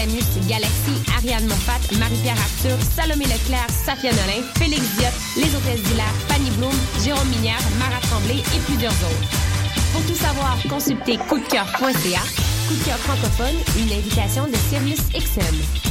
Aramus, Galaxy, Ariane Monfat, Marie-Pierre Arthur, Salomé Leclerc, Safia Nolin, Félix Diot, Les Hôtesses d'Hilaire, Fanny Bloom, Jérôme Minière, Marat Tremblay et plusieurs autres. Pour tout savoir, consultez coupdecoeur.ca. Coup de cœur francophone, une invitation de Sirius XM.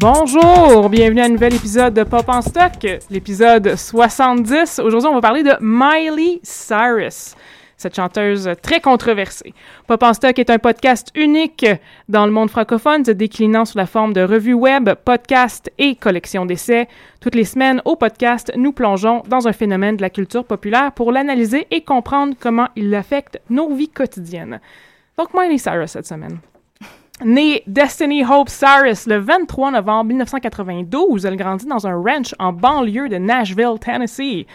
Bonjour, bienvenue à un nouvel épisode de Pop en Stock, l'épisode 70. Aujourd'hui, on va parler de Miley Cyrus, cette chanteuse très controversée. Pop en Stock est un podcast unique dans le monde francophone, se déclinant sous la forme de revue web, podcast et collection d'essais. Toutes les semaines, au podcast, nous plongeons dans un phénomène de la culture populaire pour l'analyser et comprendre comment il affecte nos vies quotidiennes. Donc, Miley Cyrus cette semaine. Née Destiny Hope Cyrus le 23 novembre 1992, elle grandit dans un ranch en banlieue de Nashville, Tennessee.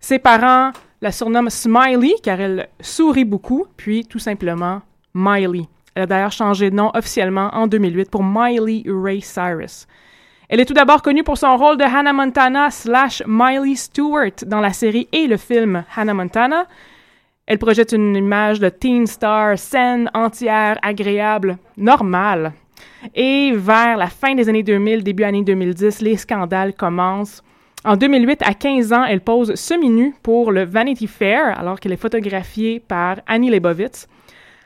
Ses parents la surnomment Smiley car elle sourit beaucoup, puis tout simplement Miley. Elle a d'ailleurs changé de nom officiellement en 2008 pour Miley Ray Cyrus. Elle est tout d'abord connue pour son rôle de Hannah Montana slash Miley Stewart dans la série et le film Hannah Montana, elle projette une image de teen star saine, entière, agréable, normale. Et vers la fin des années 2000, début années 2010, les scandales commencent. En 2008, à 15 ans, elle pose semi-nue pour le Vanity Fair, alors qu'elle est photographiée par Annie Leibovitz.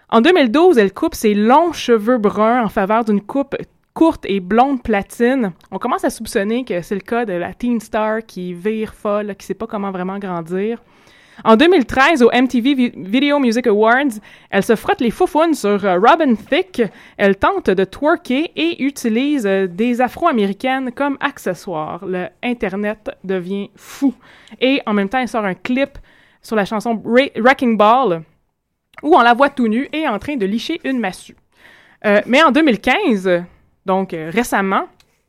En 2012, elle coupe ses longs cheveux bruns en faveur d'une coupe courte et blonde platine. On commence à soupçonner que c'est le cas de la teen star qui vire folle, qui sait pas comment vraiment grandir. En 2013, au MTV Video Music Awards, elle se frotte les foufounes sur euh, Robin Thicke. Elle tente de twerker et utilise euh, des afro-américaines comme accessoires. Le Internet devient fou. Et en même temps, elle sort un clip sur la chanson Wrecking Ball où on la voit tout nue et en train de licher une massue. Euh, mais en 2015, donc récemment,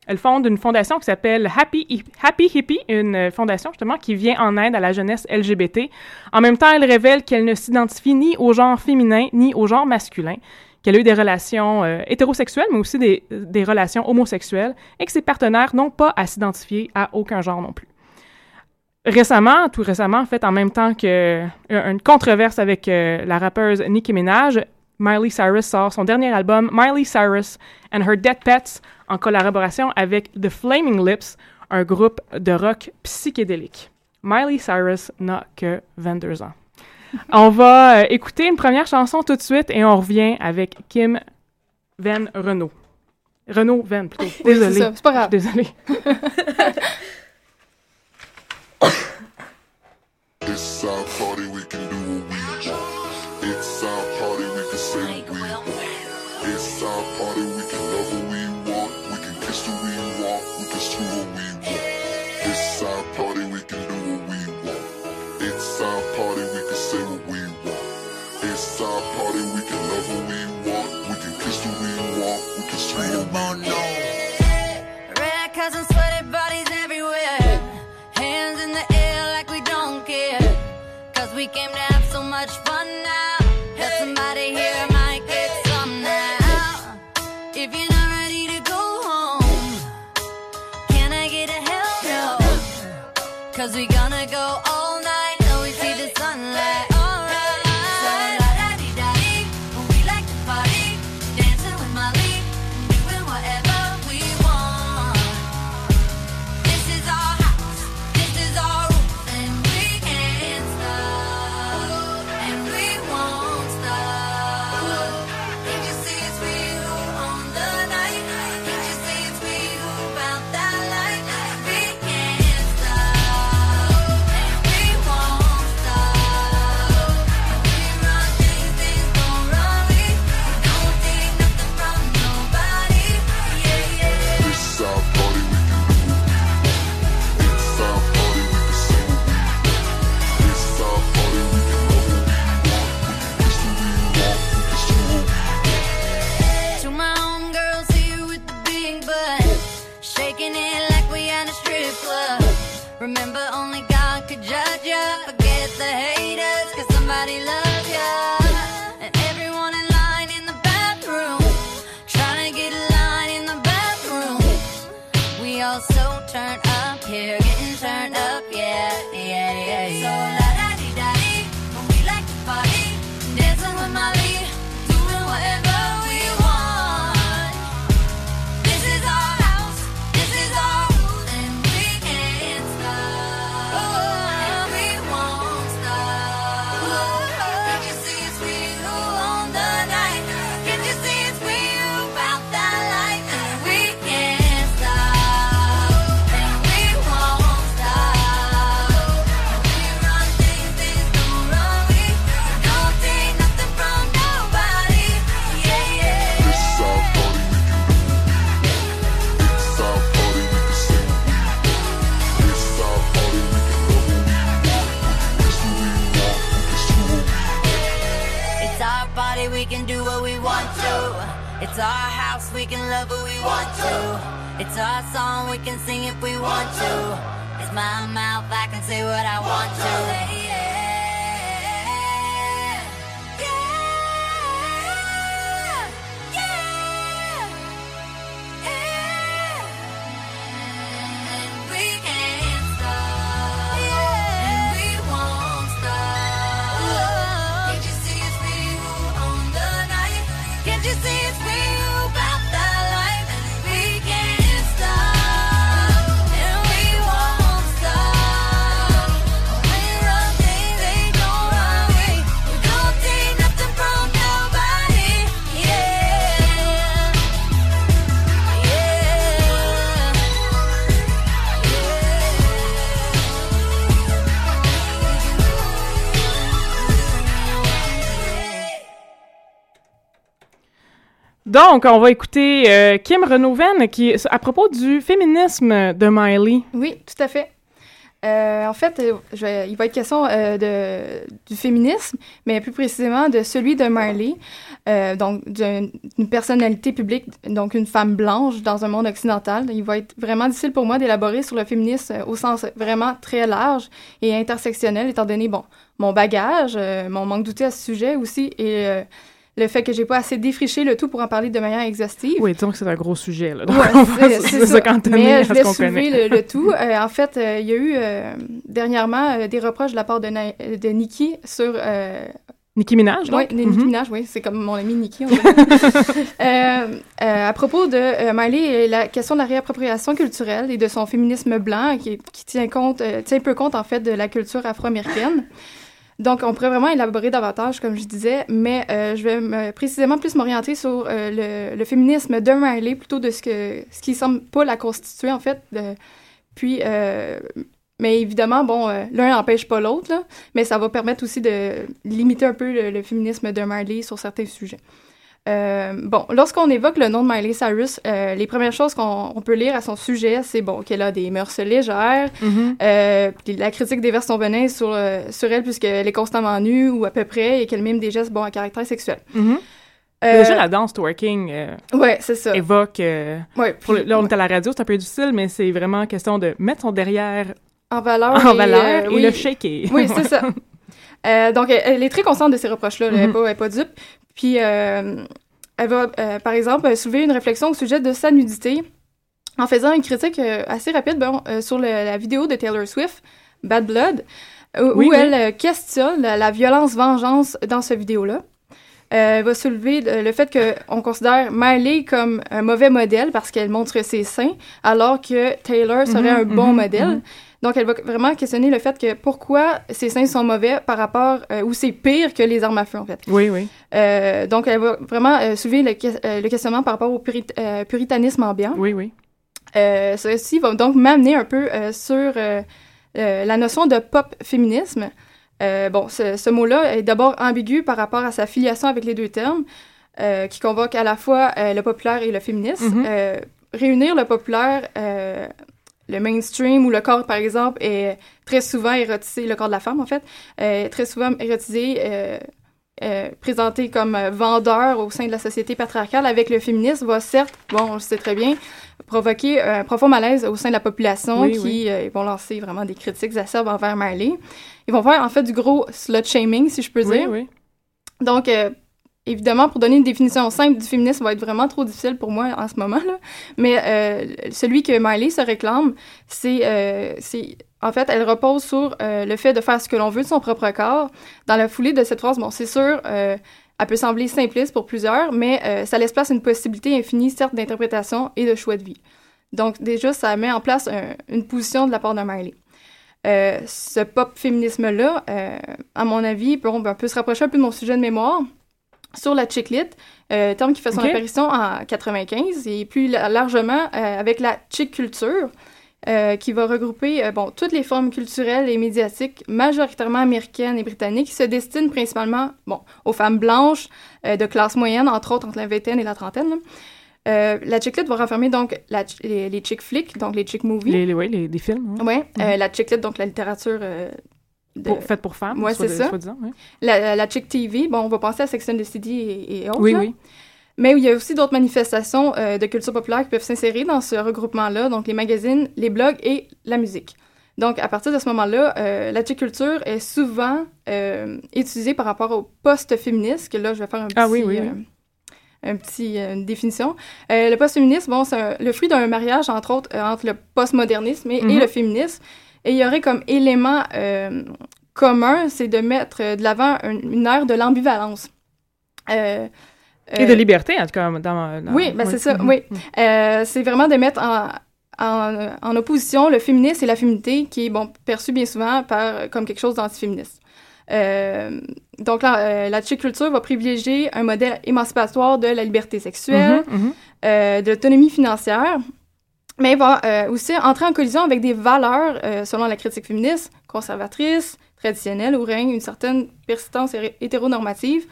elle fonde une fondation qui s'appelle Happy, Happy Hippie, une fondation justement qui vient en aide à la jeunesse LGBT. En même temps, elle révèle qu'elle ne s'identifie ni au genre féminin ni au genre masculin, qu'elle a eu des relations euh, hétérosexuelles, mais aussi des, relations homosexuelles, et que ses partenaires n'ont pas à s'identifier à aucun genre non plus. Récemment, tout récemment, en fait, en même temps qu'une euh, controverse avec euh, la rappeuse Nicki Minaj, Miley Cyrus sort son dernier album, Miley Cyrus and Her Dead Pets, en collaboration avec The Flaming Lips, un groupe de rock psychédélique. Miley Cyrus n'a que 22 ans. On va euh, écouter une première chanson tout de suite et on revient avec Kim Van Renault. Renault Van, plutôt. Désolée. c'est pas grave. Désolée. sing if we want to. It's my mouth, I can say what I want to. Donc, on va écouter euh, Kim Renoven qui à propos du féminisme de Miley. Oui, tout à fait. Euh, en fait, euh, il va être question du féminisme, mais plus précisément de celui de Marley, donc d'une personnalité publique, donc une femme blanche dans un monde occidental. Il va être vraiment difficile pour moi d'élaborer sur le féminisme au sens vraiment très large et intersectionnel, étant donné bon mon bagage, mon manque d'outils à ce sujet aussi, et le fait que j'ai pas assez défriché le tout pour en parler de manière exhaustive. Oui, disons que c'est un gros sujet. Là. Donc, Ouais, c'est- ça. Mais je voulais soulever le, le tout. Euh, en fait, euh, il y a eu euh, dernièrement des reproches de la part de, Na- de Nikki sur... Nicki Minaj, donc? oui, Nicki Mhm. Minaj, oui, c'est comme mon ami on euh, à propos de Miley et la question de la réappropriation culturelle et de son féminisme blanc qui, qui tient compte, tient peu compte en fait de la culture afro-américaine. Donc, on pourrait vraiment élaborer davantage, comme je disais, mais euh, je vais me- précisément plus m'orienter sur euh, le, féminisme de Miley plutôt de ce que ce qui semble pas la constituer en fait. puis, euh, mais évidemment, bon, l'un n'empêche pas l'autre, mais ça va permettre aussi de limiter un peu le, féminisme de Miley sur certains sujets. Euh, bon, lorsqu'on évoque le nom de Miley Cyrus, euh, les premières choses qu'on on peut lire à son sujet, c'est bon qu'elle a des mœurs légères, Mhm. euh, puis la critique déverse son venin sur, sur elle puisqu'elle est constamment nue ou à peu près et qu'elle mime des gestes bon à caractère sexuel. Mhm. Euh, Déjà, la danse twerking ouais, c'est ça. évoque... Ouais, pour le- puis- là, on est à la radio, c'est un peu difficile, mais c'est vraiment question de mettre son derrière en valeur. en et, valeur et oui. le shaker. Oui, c'est ça. Euh, donc, elle, elle est très consciente de ces reproches-là. là. Elle n'est Mhm. pas, elle est pas dupe. Puis, euh, elle va, euh, par exemple, soulever une réflexion au sujet de sa nudité en faisant une critique assez rapide bon, sur le- la vidéo de Taylor Swift, Bad Blood, où, Oui, où oui. elle questionne la, la violence-vengeance dans cette vidéo-là. Elle va soulever le, le fait qu'on considère Miley comme un mauvais modèle parce qu'elle montre ses seins, alors que Taylor serait Mhm, un bon mhm, modèle. Donc, elle va vraiment questionner le fait que pourquoi ses seins sont mauvais par rapport, euh, ou c'est pire que les armes à feu, en fait. Oui, oui. Euh, donc, elle va vraiment euh, soulever le, le questionnement par rapport au purit- puritanisme ambiant. Oui, oui. Ceci va donc m'amener un peu sur la notion de pop-féminisme. Bon, ce, ce mot-là est d'abord ambigu par rapport à sa filiation avec les deux termes, qui convoquent à la fois le populaire et le féminisme. Mhm. Euh, réunir le populaire, le mainstream ou le corps, par exemple, est très souvent érotisé, le corps de la femme, en fait, est très souvent érotisé, euh, euh, présenté comme euh, vendeur au sein de la société patriarcale, avec le féminisme, va certes, bon, on le sait très bien, provoquer un profond malaise au sein de la population Oui, qui oui. euh, vont lancer vraiment des critiques acerbes envers Marley. Ils vont faire en fait du gros slut shaming, si je peux Oui, dire. oui. Donc, évidemment, pour donner une définition simple du féminisme, ça va être vraiment trop difficile pour moi en ce moment, là. Mais euh, celui que Miley se réclame, c'est... euh, c'est en fait, elle repose sur euh, le fait de faire ce que l'on veut de son propre corps. Dans la foulée de cette phrase, bon, c'est sûr, euh, elle peut sembler simpliste pour plusieurs, mais euh, ça laisse place à une possibilité infinie, certes, d'interprétation et de choix de vie. Donc, déjà, ça met en place un- une position de la part de Miley. Euh, ce pop féminisme-là, à mon avis, peut, on peut se rapprocher un peu de mon sujet de mémoire sur la chick-lit, euh, terme qui fait son apparition en 95 et plus la- largement euh, avec la chick culture, euh, qui va regrouper euh, bon, toutes les formes culturelles et médiatiques majoritairement américaines et britanniques qui se destinent principalement bon, aux femmes blanches de classe moyenne, entre autres entre la vingtaine et la trentaine. la chick-lit va renfermer donc la, les, les chick flicks, donc les chick movies. Les, les, ouais, les, des films, hein, Ouais, euh, la chick-lit, donc la littérature pour, faites pour femmes, Ouais, soit- c'est ça. soi-disant, ouais. la, la Chick TV, bon, on va penser à Sex and the City et, et autres. Oui, là. oui. Mais il y a aussi d'autres manifestations euh, de culture populaire qui peuvent s'insérer dans ce regroupement-là, donc les magazines, les blogs et la musique. Donc, à partir de ce moment-là, euh, la chick culture est souvent euh, utilisée par rapport au post-féministe, que là, je vais faire un petit... Ah oui, oui, oui. euh, un petit, une définition. Le post-féminisme, bon, c'est un- le fruit d'un mariage, entre autres, entre le postmodernisme et, et Mhm. le féminisme. Et il y aurait comme élément euh, commun, c'est de mettre euh, de l'avant un- une ère de l'ambivalence. Euh, Et de liberté, en tout cas. Dans, dans- oui, ben c'est ça, Mhm. oui. Euh, c'est vraiment de mettre en, en, en opposition le féminisme et la féminité, qui est bon, perçu bien souvent par, comme quelque chose d'antiféministe. Euh, donc, là, la chick culture va privilégier un modèle émancipatoire de la liberté sexuelle, Mhm, mhm. euh, de l'autonomie financière, mais va euh, aussi entrer en collision avec des valeurs, euh, selon la critique féministe, conservatrices, traditionnelles, où règne une certaine persistance hé- hétéronormative,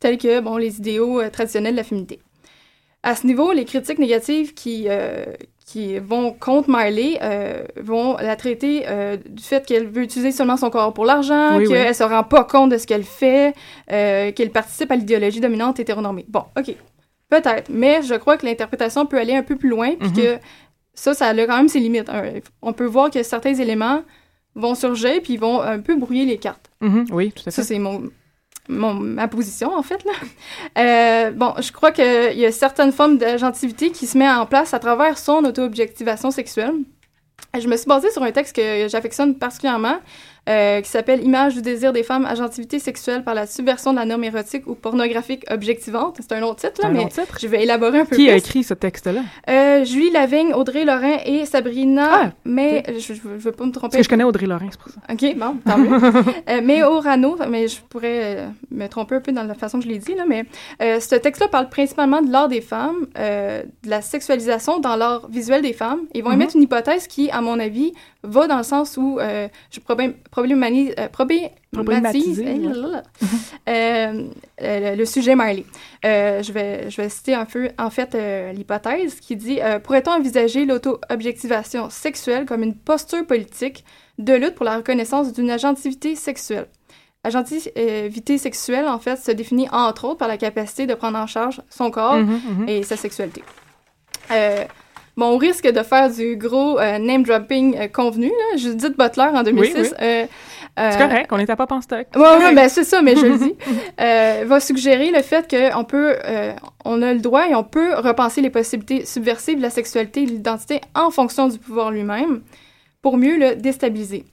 telles que bon, les idéaux euh, traditionnels de la féminité. À ce niveau, les critiques négatives qui, qui vont contre Miley vont la traiter du fait qu'elle veut utiliser seulement son corps pour l'argent, Oui, oui. qu'elle se rend pas compte de ce qu'elle fait, qu'elle participe à l'idéologie dominante hétéronormée. Bon, OK. Peut-être, mais je crois que l'interprétation peut aller un peu plus loin, puis Mhm. que ça, ça a quand même ses limites. On peut voir que certains éléments vont surgir, puis vont un peu brouiller les cartes. Mhm, Oui, tout à fait. Ça, c'est mon, mon- ma position, en fait. Là. Euh, bon, je crois qu'il y a certaines formes d'agentivité qui se met en place à travers son auto-objectivation sexuelle. Je me suis basée sur un texte que j'affectionne particulièrement, euh, qui s'appelle Image du désir des femmes, agentivité sexuelle par la subversion de la norme érotique ou pornographique objectivante. C'est un autre titre, là, un mais long titre? je vais élaborer un peu Qui plus. a écrit ce texte-là? Euh, Julie Lavigne, Audrey Lorrain et Sabrina, Ah, mais je, je, veux- pas me Parce tromper. que je connais Audrey Lorrain, c'est pour ça. OK, bon, tant mieux. euh, mais Orano, mais je pourrais euh, me tromper un peu dans la façon que je l'ai dit, là, mais euh, ce texte-là parle principalement de l'art des femmes, euh, de la sexualisation dans l'art visuel des femmes. Ils vont Mhm. émettre une hypothèse qui, à mon avis, va dans le sens où euh, je problém- euh, problématise euh, euh, le, sujet Marley. Je, vais, je vais citer un peu, en fait, l'hypothèse qui dit Pourrait-on envisager l'auto-objectivation sexuelle comme une posture politique de lutte pour la reconnaissance d'une agentivité sexuelle? Agentivité sexuelle, en fait, se définit entre autres par la capacité de prendre en charge son corps Mhm, mhm. et sa sexualité. Euh, bon, au risque de faire du gros euh, name-dropping euh, convenu, là, Judith Butler en 2006. oui. euh, C'est euh, correct, on à Pop en stock. Ouais, ouais, ben c'est ça, mais je le dis. Euh, va suggérer le fait qu'on peut, euh, on a le droit et on peut repenser les possibilités subversives de la sexualité et de l'identité en fonction du pouvoir lui-même pour mieux le déstabiliser.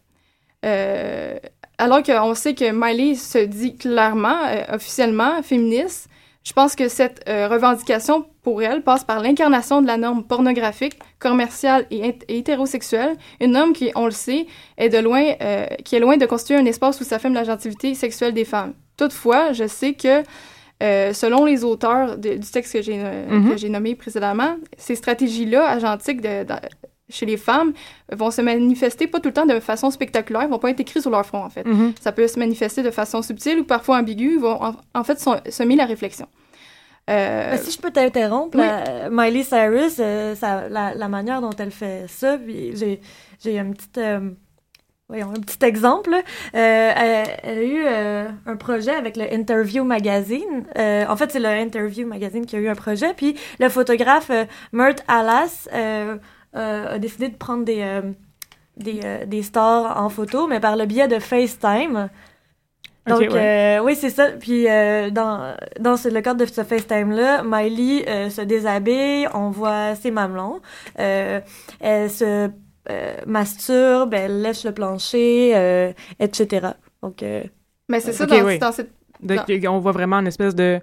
Euh, alors qu'on sait que Miley se dit clairement, euh, officiellement, féministe, je pense que cette euh, revendication pour elle passe par l'incarnation de la norme pornographique, commerciale et, hét- et hétérosexuelle, une norme qui, on le sait, est de loin, euh, qui est loin de constituer un espace où s'affirme l'agentivité sexuelle des femmes. Toutefois, je sais que euh, selon les auteurs de- du texte que j'ai euh, Mhm. que j'ai nommé précédemment, ces stratégies-là agentiques de, de- chez les femmes vont se manifester pas tout le temps de façon spectaculaire, vont pas être écrites sur leur front en fait. Mhm. Ça peut se manifester de façon subtile ou parfois ambiguë, vont en, en fait son- semer la réflexion. Euh, Ben, si je peux t'interrompre, oui. la- Miley Cyrus, euh, ça- la, la manière dont elle fait ça, puis j'ai j'ai un petit, euh, voyons, un petit exemple. Euh, elle, elle a eu euh, un projet avec le Interview Magazine. Euh, en fait, c'est le Interview Magazine qui a eu un projet. Puis le photographe euh, Mert Alas euh, euh, a décidé de prendre des, euh, des, euh, des stars en photo, mais par le biais de FaceTime. Donc, ouais. euh, oui, c'est ça. Puis, euh, dans, dans ce- le cadre de ce FaceTime-là, Miley euh, se déshabille, on voit ses mamelons. Euh, elle se euh, masturbe, elle lèche le plancher, euh, etc. Donc, euh, Mais c'est ça, dans, oui. dans cette... Donc, on voit vraiment une espèce de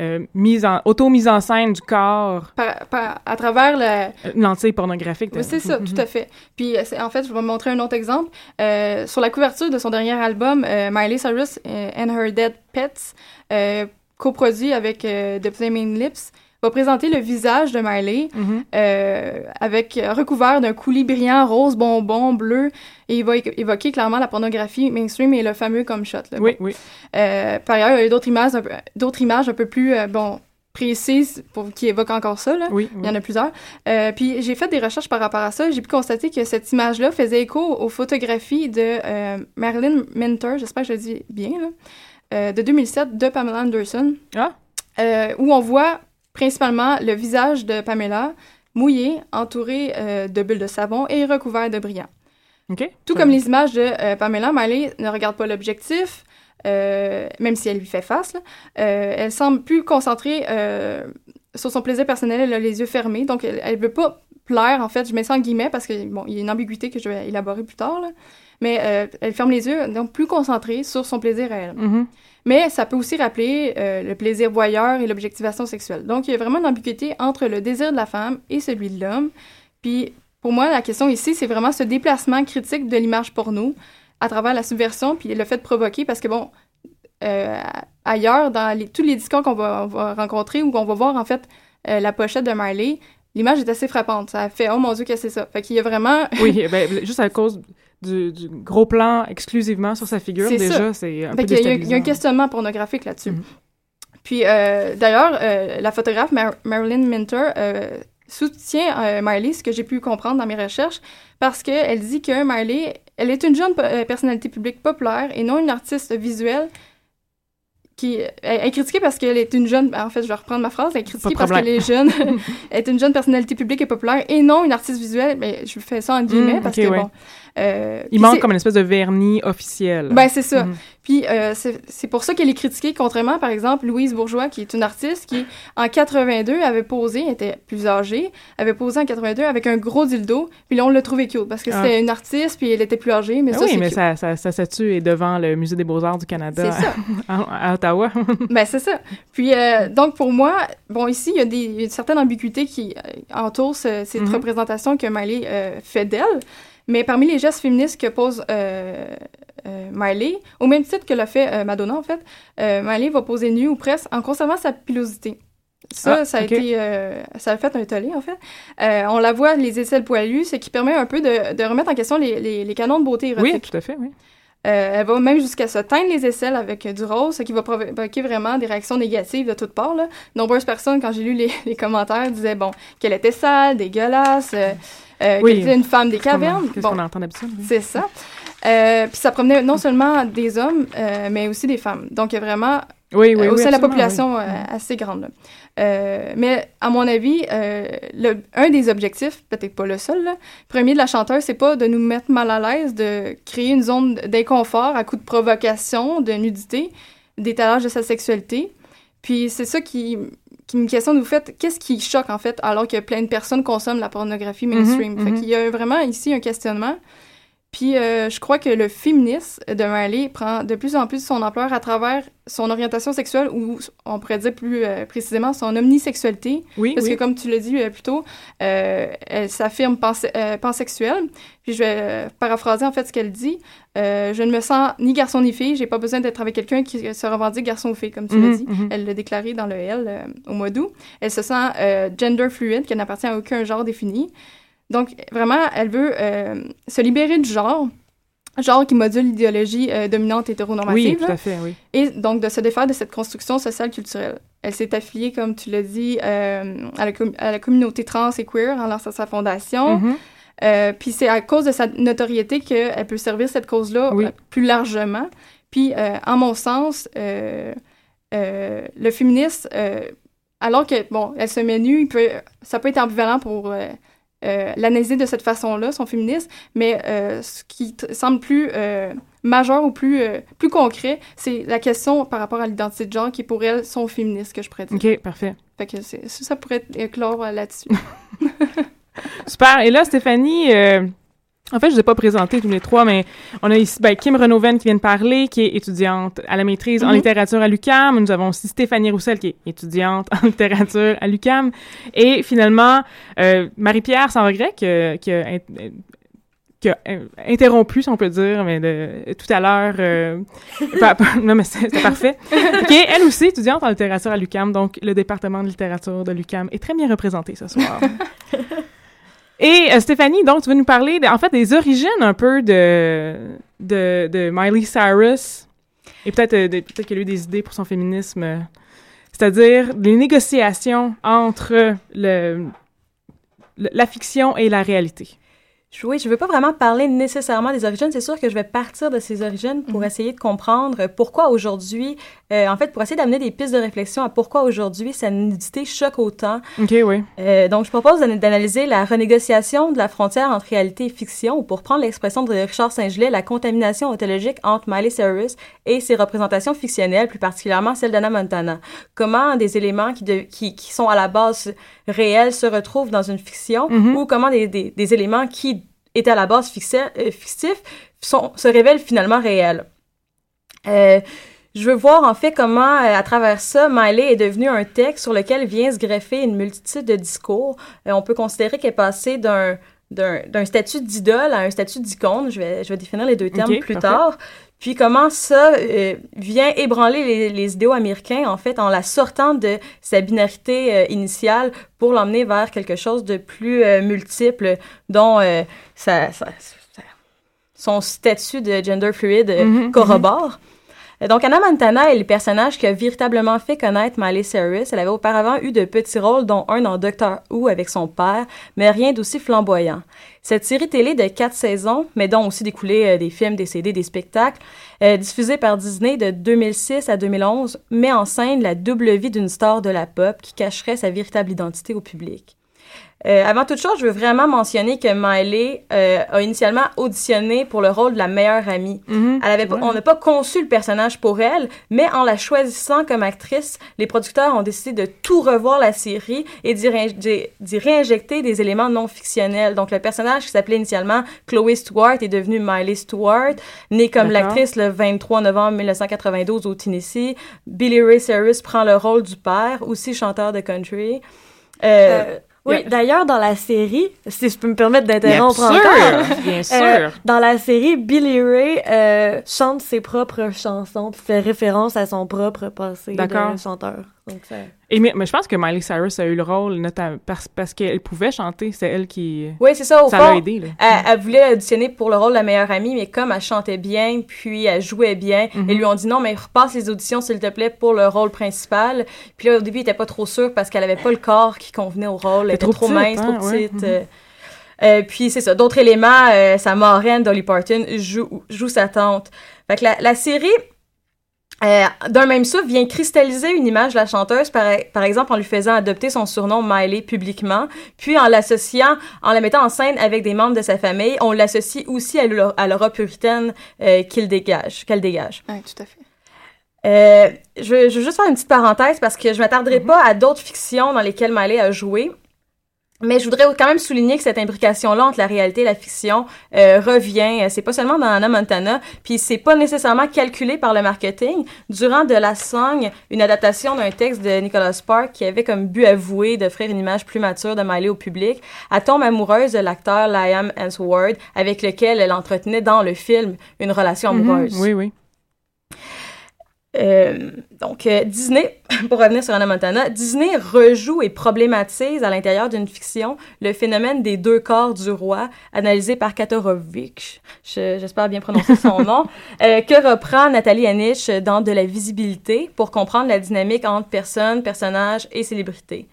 euh, mise en auto-mise en scène du corps, par- par- à travers le, euh, lentille pornographique. Oui, c'est ça, Mhm. tout à fait. Puis, euh, en fait, je vais vous montrer un autre exemple. Euh, sur la couverture de son dernier album, euh, Miley Cyrus euh, and Her Dead Pets, euh, coproduit avec euh, The Flaming Lips, va présenter le visage de Miley Mhm. euh, avec euh, recouvert d'un coulis brillant rose, bonbon, bleu, et il va évoquer clairement la pornographie mainstream et le fameux comme shot. là. Oui, oui. Euh, par ailleurs, il y a d'autres images, un peu- d'autres images un peu plus euh, bon précises pour qui évoquent encore ça. Là. Oui, Il y en a plusieurs. Puis j'ai fait des recherches par rapport à ça. J'ai pu constater que cette image-là faisait écho aux photographies de Marilyn Minter, j'espère que je le dis bien, là, de 2007 de Pamela Anderson, Ah, euh, où on voit principalement le visage de Pamela mouillé, entouré euh, de bulles de savon et recouvert de brillant. OK. Tout comme les images de euh, Pamela, Miley ne regarde pas l'objectif, euh, même si elle lui fait face. là. Elle semble plus concentrée sur son plaisir personnel, elle a les yeux fermés, donc elle, elle veut pas plaire, en fait, je mets ça en guillemets parce que, bon, il y a une ambiguïté que je vais élaborer plus tard, là. mais elle ferme les yeux, donc plus concentrée sur son plaisir à elle. Mhm. Mais ça peut aussi rappeler euh, le plaisir voyeur et l'objectivation sexuelle. Donc, il y a vraiment une ambiguïté entre le désir de la femme et celui de l'homme. Puis, pour moi, la question ici, c'est vraiment ce déplacement critique de l'image porno à travers la subversion puis le fait de provoquer, parce que, bon, euh, ailleurs, dans tous les discours qu'on va, on va rencontrer ou qu'on va voir, en fait, euh, la pochette de Marley, l'image est assez frappante. Ça fait « Oh mon Dieu, qu'est-ce que c'est ça? » Fait qu'il y a vraiment... Oui, ben, juste à cause du, du gros plan exclusivement sur sa figure, déjà, c'est un Fait peu il y, a- il y a un questionnement pornographique là-dessus. Mhm. Puis, euh, d'ailleurs, euh, la photographe Mar- Marilyn Minter euh, soutient Miley, ce que j'ai pu comprendre dans mes recherches, parce qu'elle dit que Miley, elle est une jeune personnalité publique populaire et non une artiste visuelle qui est critiquée parce qu'elle est une jeune en fait je vais reprendre ma phrase elle est critiquée parce qu'elle est jeune elle est une jeune personnalité publique et populaire et non une artiste visuelle mais je fais ça en guillemets Mm, parce que ouais. bon euh, Il manque comme une espèce de vernis officiel. ben c'est ça Mhm. puis euh, c'est pour ça qu'elle est critiquée, contrairement, par exemple, Louise Bourgeois, qui est une artiste qui, en 82, avait posé, elle était plus âgée, avait posé en 82 avec un gros dildo, puis là, on l'a trouvé cute, parce que Ah. c'était une artiste, puis elle était plus âgée, mais Ah ça, oui, mais cute. sa, sa, sa statue est devant le Musée des Beaux-Arts du Canada ça. à, à Ottawa. Ben, c'est ça. Puis, euh, donc, pour moi, bon, ici, il y a des, une certaine ambiguïté qui entoure ce- cette Mhm. représentation que Miley euh, fait d'elle. Mais parmi les gestes féministes que pose euh, euh, Miley, au même titre que l'a fait euh, Madonna, en fait, euh, Miley va poser nue ou presque en conservant sa pilosité. Ça, Ah, ça, a été, euh, ça a fait un tollé, en fait. Euh, on la voit, les aisselles poilues, ce qui permet un peu de, de remettre en question les, les, les canons de beauté érotique. oui, tout à fait, oui. Euh, elle va même jusqu'à se teindre les aisselles avec du rose, ce qui va provoquer vraiment des réactions négatives de toutes parts. Là. Nombreuses personnes, quand j'ai lu les, les commentaires, disaient bon qu'elle était sale, dégueulasse, euh, Oui. était une femme des Qu'est-ce qu'on- cavernes. Qu'est-ce Bon, qu'on entend d'habitude? oui. c'est ça. Euh, puis ça promenait non seulement des hommes, euh, mais aussi des femmes. Donc il y a vraiment Oui, oui, euh, au sein de la population assez grande. là. Mais à mon avis, le- un des objectifs, peut-être pas le seul, là, premier de la chanteuse, c'est pas de nous mettre mal à l'aise, de créer une zone d'inconfort à coup de provocation, de nudité, d'étalage de sa sexualité. Puis c'est ça qui, qui me questionne, vous faites, qu'est-ce qui choque en fait, alors que plein de personnes consomment la pornographie mainstream? Mhm, Fait qu'il y a vraiment ici un questionnement. Puis euh, je crois que le féminisme de Marley prend de plus en plus son ampleur à travers son orientation sexuelle ou on pourrait dire plus euh, précisément son omnisexualité. Oui, Parce oui. que comme tu l'as dit euh, plus tôt, euh, elle s'affirme panse- pansexuelle. Puis je vais paraphraser en fait ce qu'elle dit. Je ne me sens ni garçon ni fille. J'ai pas besoin d'être avec quelqu'un qui se revendique garçon ou fille, comme tu l'as Mhm, dit. mhm. Elle l'a déclaré dans le L au mois d'août. Elle se sent gender fluid, qu'elle n'appartient à aucun genre défini. Donc, vraiment, elle veut euh, se libérer du genre, genre qui module l'idéologie euh, dominante hétéronormative, Oui, tout à fait, oui. et donc de se défaire de cette construction sociale culturelle. Elle s'est affiliée, comme tu l'as dit, euh, à, la com- à la communauté trans et queer en lançant sa fondation. Mhm. Euh, puis c'est à cause de sa notoriété qu'elle peut servir cette cause-là Oui. plus largement. Puis, en mon sens, le féministe, alors que, bon, elle se met nue, il peut, ça peut être ambivalent pour euh, l'analyser de cette façon-là, son féminisme, mais euh, ce qui semble plus euh, majeur ou plus, euh, plus concret, c'est la question par rapport à l'identité de genre qui, pour elle, sont féministes, que je pourrais dire. OK, parfait. Fait que ça, pourrait éclore euh, là-dessus. Super. Et là, Stéphanie, euh, en fait, je ne vous ai pas présenté tous les trois, mais on a ici ben, Kim Renoven qui vient de parler, qui est étudiante à la maîtrise en Mhm. littérature à l'UCAM. Nous avons aussi Stéphanie Roussel, qui est étudiante en littérature à l'UCAM. Et finalement, euh, Marie-Pierre sans regret, qui, a- qui a in- qui a in- interrompu, si on peut dire, mais de, tout à l'heure. euh, non, mais c'est- c'était parfait. qui est, elle aussi, étudiante en littérature à l'UCAM. Donc, le département de littérature de l'UCAM est très bien représenté ce soir. Et euh, Stéphanie, donc, tu veux nous parler, en fait, des origines un peu de, de, de Miley Cyrus. Et peut-être euh, peut-être qu'elle a eu des idées pour son féminisme. euh, C'est-à-dire les négociations entre le- la fiction et la réalité. Je- Oui, je veux pas vraiment parler nécessairement des origines. C'est sûr que je vais partir de ces origines pour Mhm. essayer de comprendre pourquoi aujourd'hui, euh, en fait, pour essayer d'amener des pistes de réflexion à pourquoi aujourd'hui sa nudité choque autant. OK, oui. Euh, donc, je propose d'an- d'analyser la renégociation de la frontière entre réalité et fiction, ou pour prendre l'expression de Richard Saint-Gelais, la contamination ontologique entre Miley Cyrus et ses représentations fictionnelles, plus particulièrement celle d'Anna Montana. Comment des éléments qui, de- qui, qui sont à la base réels se retrouvent dans une fiction, Mhm. ou comment des, des, des éléments qui étaient à la base euh, fictifs sont, se révèlent finalement réels. Euh, je veux voir en fait comment, euh, à travers ça, Miley est devenue un texte sur lequel vient se greffer une multitude de discours. Euh, on peut considérer qu'elle est passée d'un d'un statut d'idole à un statut d'icône. Je vais, je vais définir les deux termes plus parfait. tard. Puis comment ça euh, vient ébranler les, les idéaux américains, en fait, en la sortant de sa binarité euh, initiale pour l'emmener vers quelque chose de plus euh, multiple, dont son statut de gender fluid euh, Mhm, corrobore? Donc, Anna Montana est le personnage qui a véritablement fait connaître Miley Cyrus. Elle avait auparavant eu de petits rôles, dont un dans Doctor Who avec son père, mais rien d'aussi flamboyant. Cette série télé de quatre saisons, mais dont aussi découlé euh, des films, des CD, des spectacles, euh, diffusée par Disney de 2006 à 2011, met en scène la double vie d'une star de la pop qui cacherait sa véritable identité au public. Euh, avant toute chose, je veux vraiment mentionner que Miley euh, a initialement auditionné pour le rôle de la meilleure amie. Mhm. Elle avait On n'a pas conçu le personnage pour elle, mais en la choisissant comme actrice, les producteurs ont décidé de tout revoir la série et d'y ré- d'y- d'y réinjecter des éléments non fictionnels. Donc, le personnage qui s'appelait initialement Chloé Stewart est devenu Miley Stewart, née comme l'actrice le 23 novembre 1992 au Tennessee. Billy Ray Cyrus prend le rôle du père, aussi chanteur de country. Euh, Euh, oui, yeah. d'ailleurs, dans la série, si je peux me permettre d'interrompre encore, Bien sûr! euh, dans la série, Billy Ray euh, chante ses propres chansons, puis fait référence à son propre passé D'accord. de chanteur. Donc, ça... Et mais, mais je pense que Miley Cyrus a eu le rôle notamment parce, parce qu'elle pouvait chanter. C'est elle qui... Oui, c'est ça, au Ça fond. l'a aidé, là. Elle, elle voulait auditionner pour le rôle de la meilleure amie, mais comme elle chantait bien, puis elle jouait bien, Mhm. ils lui ont dit non, mais repasse les auditions, s'il te plaît, pour le rôle principal. Puis là, au début, il était pas trop sûr parce qu'elle avait pas le corps qui convenait au rôle. Elle était trop, mince, petite, trop hein, ouais. petite. euh. Euh, puis c'est ça. D'autres éléments, euh, sa marraine, Dolly Parton, joue, joue sa tante. Fait que la, la série, euh, d'un même souffle, vient cristalliser une image de la chanteuse, par, par exemple en lui faisant adopter son surnom Miley publiquement, puis en l'associant, en la mettant en scène avec des membres de sa famille, on l'associe aussi à l'aura- puritaine euh, qu'il dégage, qu'elle dégage. Oui, tout à fait. Euh, je, je veux juste faire une petite parenthèse parce que je m'attarderai pas à d'autres fictions dans lesquelles Miley a joué. Mais je voudrais quand même souligner que cette imbrication-là entre la réalité et la fiction euh, revient. Euh, C'est pas seulement dans Anna Montana, puis c'est pas nécessairement calculé par le marketing. Durant De la Song, une adaptation d'un texte de Nicholas Spark qui avait comme but avoué d'offrir une image plus mature de Miley au public, elle tombe amoureuse de l'acteur Liam Hemsworth, avec lequel elle entretenait dans le film une relation amoureuse. Mhm. Oui, oui. Euh, donc, euh, Disney, pour revenir sur Anna Montana, Disney rejoue et problématise à l'intérieur d'une fiction le phénomène des deux corps du roi, analysé par Katorovich, je- j'espère bien prononcer son nom, euh, que reprend Nathalie Anish dans De la visibilité pour comprendre la dynamique entre personne, personnage et célébrité.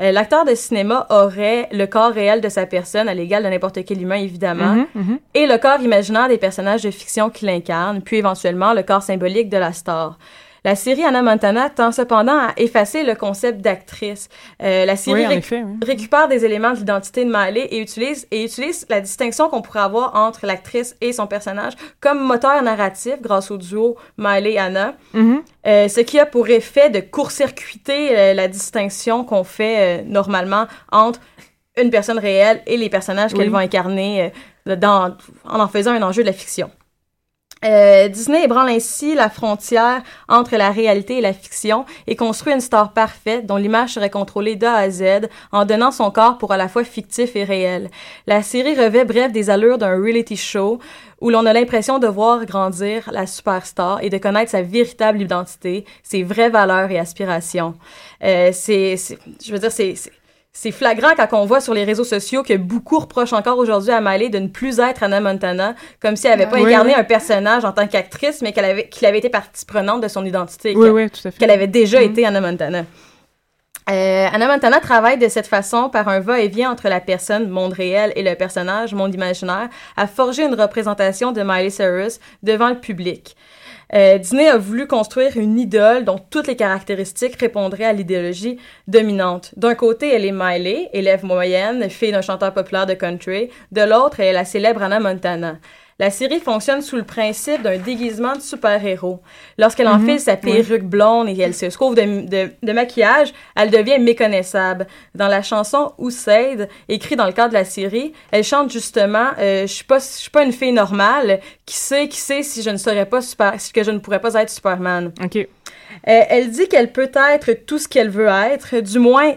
Euh, L'acteur de cinéma aurait le corps réel de sa personne, à l'égal de n'importe quel humain, évidemment, Mhm, mhm. et le corps imaginaire des personnages de fiction qui l'incarnent, puis éventuellement le corps symbolique de la star. La série Anna Montana tend cependant à effacer le concept d'actrice. Euh, la série Oui, en réc- effet. oui. récupère des éléments de l'identité de Miley et utilise, et utilise la distinction qu'on pourrait avoir entre l'actrice et son personnage comme moteur narratif grâce au duo Miley-Anna, Mhm. euh, ce qui a pour effet de court-circuiter euh, la distinction qu'on fait euh, normalement entre une personne réelle et les personnages qu'elles Oui. vont incarner dans, en en faisant un enjeu de la fiction. Euh, Disney ébranle ainsi la frontière entre la réalité et la fiction et construit une star parfaite dont l'image serait contrôlée d'A à Z en donnant son corps pour à la fois fictif et réel. La série revêt bref des allures d'un reality show où l'on a l'impression de voir grandir la superstar et de connaître sa véritable identité, ses vraies valeurs et aspirations. Euh, c'est- je veux dire, c'est, c'est, flagrant quand on voit sur les réseaux sociaux que beaucoup reprochent encore aujourd'hui à Miley de ne plus être Anna Montana, comme si elle avait pas Oui, incarné oui. un personnage en tant qu'actrice, mais qu'elle avait, qu'il avait été partie prenante de son identité, Oui, qu'elle, oui, tout à fait. qu'elle avait déjà Mhm. été Anna Montana. Euh, Anna Montana travaille de cette façon par un va-et-vient entre la personne, monde réel, et le personnage, monde imaginaire, à forger une représentation de Miley Cyrus devant le public. Euh, Disney a voulu construire une idole dont toutes les caractéristiques répondraient à l'idéologie dominante. D'un côté, elle est Miley, élève moyenne, fille d'un chanteur populaire de country. De l'autre, elle est la célèbre Anna Montana. La série fonctionne sous le principe d'un déguisement de super-héros. Lorsqu'elle Mhm, enfile sa perruque blonde et qu'elle se couvre de, de- de maquillage, elle devient méconnaissable. Dans la chanson Usaid, écrite dans le cadre de la série, elle chante justement euh, Je suis pas, je suis pas une fille normale. Qui sait, qui sait si je ne serais pas super, que je ne pourrais pas être Superman. OK. Euh, elle dit qu'elle peut être tout ce qu'elle veut être, du moins,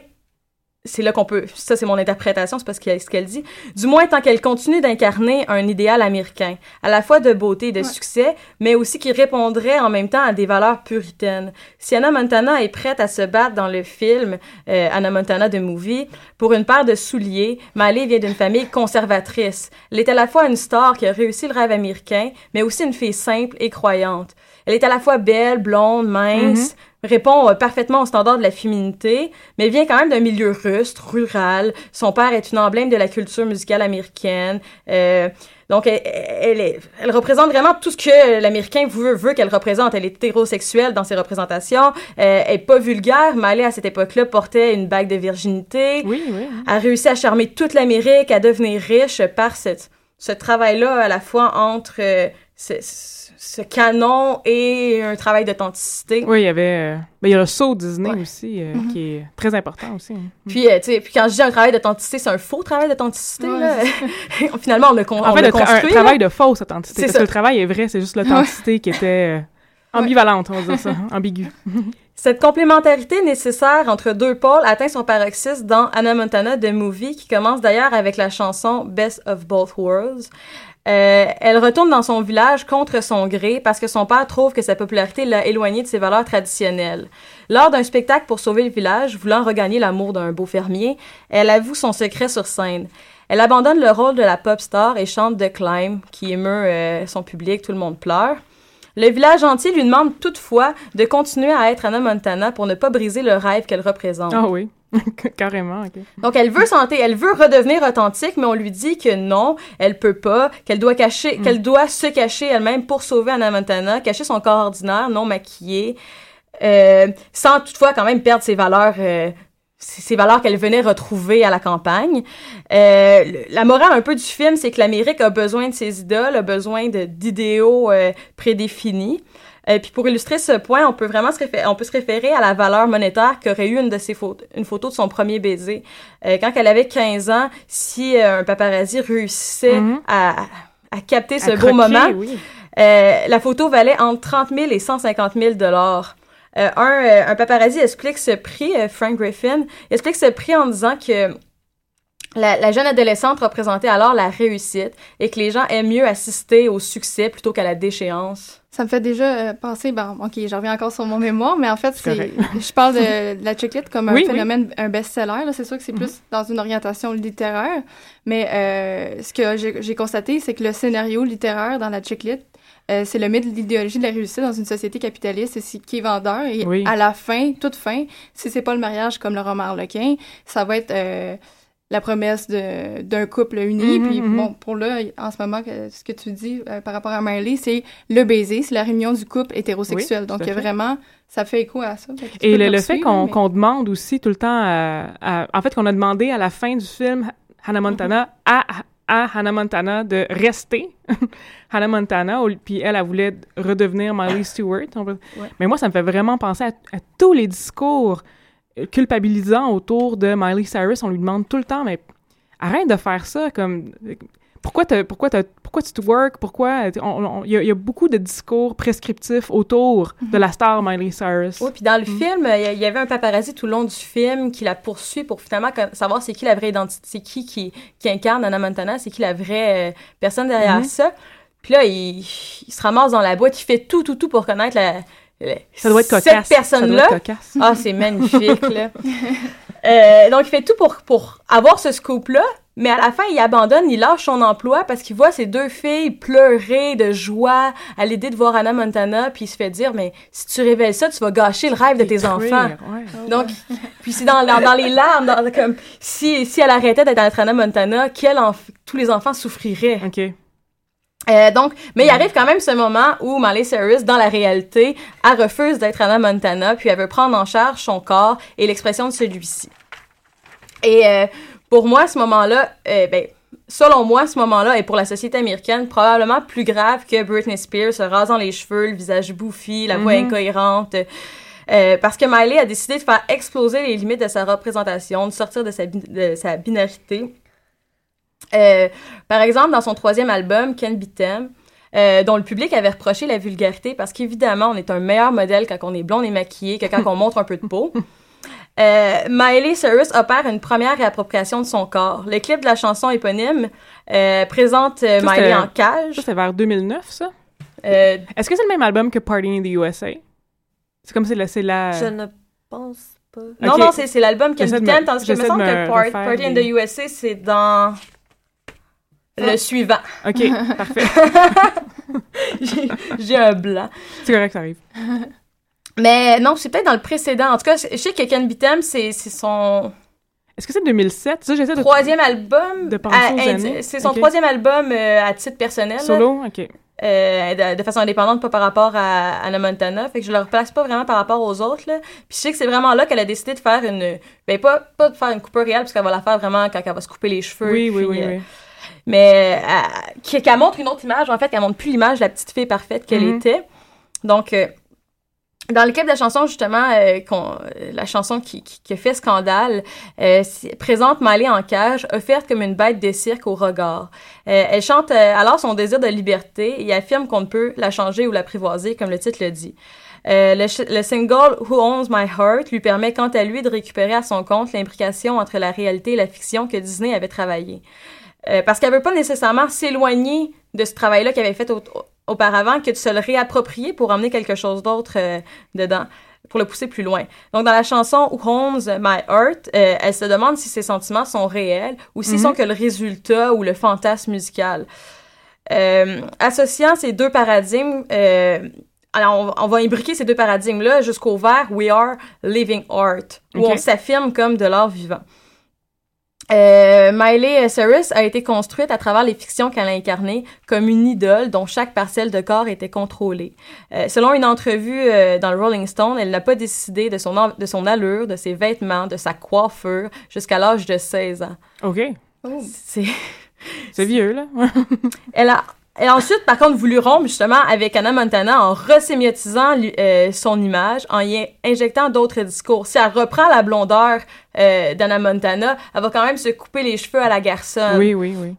c'est là qu'on peut, ça c'est mon interprétation, c'est pas ce qu'elle ce qu'elle dit, du moins tant qu'elle continue d'incarner un idéal américain, à la fois de beauté et de succès, mais aussi qui répondrait en même temps à des valeurs puritaines. Si Anna Montana est prête à se battre dans le film euh, Anna Montana de Movie pour une paire de souliers, Miley vient d'une famille conservatrice. Elle est à la fois une star qui a réussi le rêve américain, mais aussi une fille simple et croyante. Elle est à la fois belle, blonde, mince, répond euh, parfaitement aux standards de la féminité, mais vient quand même d'un milieu rustre, rural. Son père est une emblème de la culture musicale américaine. Euh, donc, elle, elle, est- elle représente vraiment tout ce que l'Américain veut, veut qu'elle représente. Elle est hétérosexuelle dans ses représentations. Euh, elle est pas vulgaire. Miley, à cette époque-là, portait une bague de virginité. Oui, oui. A réussi à charmer toute l'Amérique, à devenir riche par cette- ce travail-là à la fois entre euh, ce, ce canon et un travail d'authenticité. Oui, il y avait... euh, ben, il y a le saut Disney Ouais. aussi, euh, Mhm. qui est très important aussi. hein. Puis, euh, tu sais, puis quand je dis un travail d'authenticité, c'est un faux travail d'authenticité. Ouais, là. Finalement, on le, con- En on fait, le tra- construit. un là. travail de fausse authenticité. Parce ça. que le travail est vrai, c'est juste l'authenticité qui était euh, ambivalente, on va dire ça, ambiguë. Cette complémentarité nécessaire entre deux pôles atteint son paroxysme dans Anna Montana The Movie, qui commence d'ailleurs avec la chanson Best of Both Worlds. Euh, elle retourne dans son village contre son gré parce que son père trouve que sa popularité l'a éloignée de ses valeurs traditionnelles. Lors d'un spectacle pour sauver le village, voulant regagner l'amour d'un beau fermier, elle avoue son secret sur scène. Elle abandonne le rôle de la pop star et chante The Climb, qui émeut euh, son public, tout le monde pleure. Le village entier lui demande toutefois de continuer à être Anna Montana pour ne pas briser le rêve qu'elle représente. Ah oui, carrément, OK. Donc elle veut santé, elle veut redevenir authentique, mais on lui dit que non, elle peut pas, qu'elle doit cacher, qu'elle doit se cacher elle-même pour sauver Anna Montana, cacher son corps ordinaire, non maquillé, euh, sans toutefois quand même perdre ses valeurs. euh, ces valeurs qu'elle venait retrouver à la campagne. Euh, la morale un peu du film, c'est que l'Amérique a besoin de ses idoles, a besoin d'idéaux prédéfinis. Euh, puis pour illustrer ce point, on peut vraiment se, réfé- on peut se référer à la valeur monétaire qu'aurait eu une de ses photos, une photo de son premier baiser. Euh, quand elle avait 15 ans, si euh, un paparazzi réussissait Mhm. à, à capter ce beau moment, oui. euh, la photo valait entre 30 000 et 150 000 dollars. Euh, un, euh, un paparazzi explique ce prix, euh, Frank Griffin, explique ce prix en disant que la, la jeune adolescente représentait alors la réussite et que les gens aiment mieux assister au succès plutôt qu'à la déchéance. Ça me fait déjà euh, penser, bon, ok, j'en reviens encore sur mon mémoire, mais en fait, c'est, je parle de, de la chiclette comme un oui. phénomène, un best-seller. là. C'est sûr que c'est plus dans une orientation littéraire, mais euh, ce que j'ai, constaté, c'est que le scénario littéraire dans la chiclette, euh, c'est le mythe de l'idéologie de la réussite dans une société capitaliste, qui est vendeur. Et Oui. à la fin, toute fin, si c'est pas le mariage comme le roman Harlequin, ça va être euh, la promesse d'un couple uni. Mhm, Puis mhm. bon, pour là, en ce moment, ce que tu dis euh, par rapport à Miley, c'est le baiser, c'est la réunion du couple hétérosexuel. Oui, Donc, il y a vraiment, ça fait écho à ça. Et le, le fait qu'on mais- demande aussi tout le temps à, à- En fait, qu'on a demandé à la fin du film Hannah Montana à, à Hannah Montana de rester Hannah Montana, puis elle, elle voulait redevenir Miley Stewart. peut- Ouais. Mais moi, ça me fait vraiment penser à, à tous les discours culpabilisants autour de Miley Cyrus. On lui demande tout le temps, mais arrête de faire ça, comme... Pourquoi, pourquoi, pourquoi tu te work? Pourquoi? Il y, a- il y a beaucoup de discours prescriptifs autour de la star Miley Cyrus. Oui, puis dans le Mm. film, il y avait un paparazzi tout le long du film qui la poursuit pour finalement savoir c'est qui la vraie identité, c'est qui, qui qui incarne Anna Montana, c'est qui la vraie euh, personne derrière Mhm. ça. Puis là, il, il se ramasse dans la boîte, il fait tout, tout, tout pour connaître la- Ça doit être cocasse. cette personne-là? Ah, c'est magnifique, là. Euh, donc, il fait tout pour, pour avoir ce scoop-là, mais à la fin, il abandonne, il lâche son emploi parce qu'il voit ses deux filles pleurer de joie à l'idée de voir Anna Montana, puis il se fait dire, mais si tu révèles ça, tu vas gâcher le rêve de tes enfants. ouais. Donc, puis c'est dans, dans, dans les larmes, dans- comme si, si elle arrêtait d'être Anna Montana, quel enf- tous les enfants souffriraient. OK. Euh, donc, mais il arrive quand même ce moment où Miley Cyrus, dans la réalité, elle refuse d'être Anna Montana, puis elle veut prendre en charge son corps et l'expression de celui-ci. Et euh, pour moi, ce moment-là, euh, ben, selon moi, ce moment-là est pour la société américaine probablement plus grave que Britney Spears se rasant les cheveux, le visage bouffi, la voix Mhm. incohérente. Euh, parce que Miley a décidé de faire exploser les limites de sa représentation, de sortir de sa, bi- de sa binarité. Euh, par exemple, dans son troisième album, Can Be Them, euh, dont le public avait reproché la vulgarité parce qu'évidemment, on est un meilleur modèle quand on est blonde et maquillée que quand on montre un peu de peau. Euh, Miley Cyrus opère une première réappropriation de son corps. Le clip de la chanson éponyme euh, présente euh, Ça, Miley en cage. Ça, c'était vers 2009, ça? Euh, Est-ce que c'est le même album que Party in the USA? C'est comme c'est la... C'est la... Je ne pense pas. Non, non, c'est c'est l'album me- Them, tandis que il me semble me que Part- refaire Party in the USA, c'est dans le suivant. OK, parfait. J'ai un blanc. C'est correct, ça arrive. Mais non, c'est peut-être dans le précédent. En tout cas, je sais que Can Be Them, c'est son Est-ce que c'est 2007? Ça, j'essaie de... troisième album. de. C'est son troisième album euh, à titre personnel. Solo? OK. euh, de, de façon indépendante, pas par rapport à Anna Montana. Fait que je le replace pas vraiment par rapport aux autres, là. Puis je sais que c'est vraiment là qu'elle a décidé de faire une... Ben, pas, pas de faire une coupure réelle, parce qu'elle va la faire vraiment quand elle va se couper les cheveux. Oui, oui, oui, euh, oui. Mais euh, qu'elle montre une autre image, en fait, qu'elle montre plus l'image de la petite fille parfaite qu'elle Mhm. était. Donc... euh, dans le clip de la chanson, justement, euh, la chanson qui, qui, qui a fait scandale, euh, présente Miley en cage, offerte comme une bête de cirque au regard. Euh, elle chante alors son désir de liberté et affirme qu'on ne peut la changer ou l'apprivoiser, comme le titre le dit. Le, le single Who Owns My Heart lui permet quant à lui de récupérer à son compte l'imbrication entre la réalité et la fiction que Disney avait travaillé. Euh, parce qu'elle veut pas nécessairement s'éloigner de ce travail-là qu'elle avait fait au- auparavant que de se le réapproprier pour emmener quelque chose d'autre euh, dedans, pour le pousser plus loin. Donc, dans la chanson Who Owns My Heart, euh, elle se demande si ses sentiments sont réels ou s'ils Mhm. sont que le résultat ou le fantasme musical. Associant ces deux paradigmes, alors on, on va imbriquer ces deux paradigmes-là jusqu'au vers We Are Living Art, où on s'affirme comme de l'art vivant. Euh, Miley Cyrus a été construite à travers les fictions qu'elle a incarnées comme une idole dont chaque parcelle de corps était contrôlée. Euh, selon une entrevue euh, dans le Rolling Stone, elle n'a pas décidé de son, de son allure, de ses vêtements, de sa coiffure jusqu'à l'âge de 16 ans. OK. C'est... C'est vieux, là. Elle a, a ensuite, par contre, voulu rompre justement avec Anna Montana en resémiotisant euh, son image, en y injectant d'autres discours. Si elle reprend la blondeur euh, d'Anna Montana, elle va quand même se couper les cheveux à la garçonne. oui, oui, oui.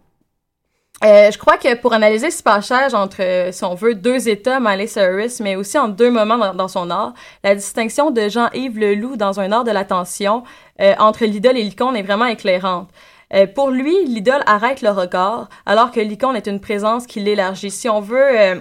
Euh, je crois que pour analyser ce passage entre, euh, si on veut, deux états, Miley Cyrus, mais aussi en deux moments dans, dans son art, la distinction de Jean-Yves Leloup dans un art de l'attention euh, entre l'idole et l'icône est vraiment éclairante. Euh, pour lui, l'idole arrête le regard, alors que l'icône est une présence qui l'élargit. Si on veut... euh,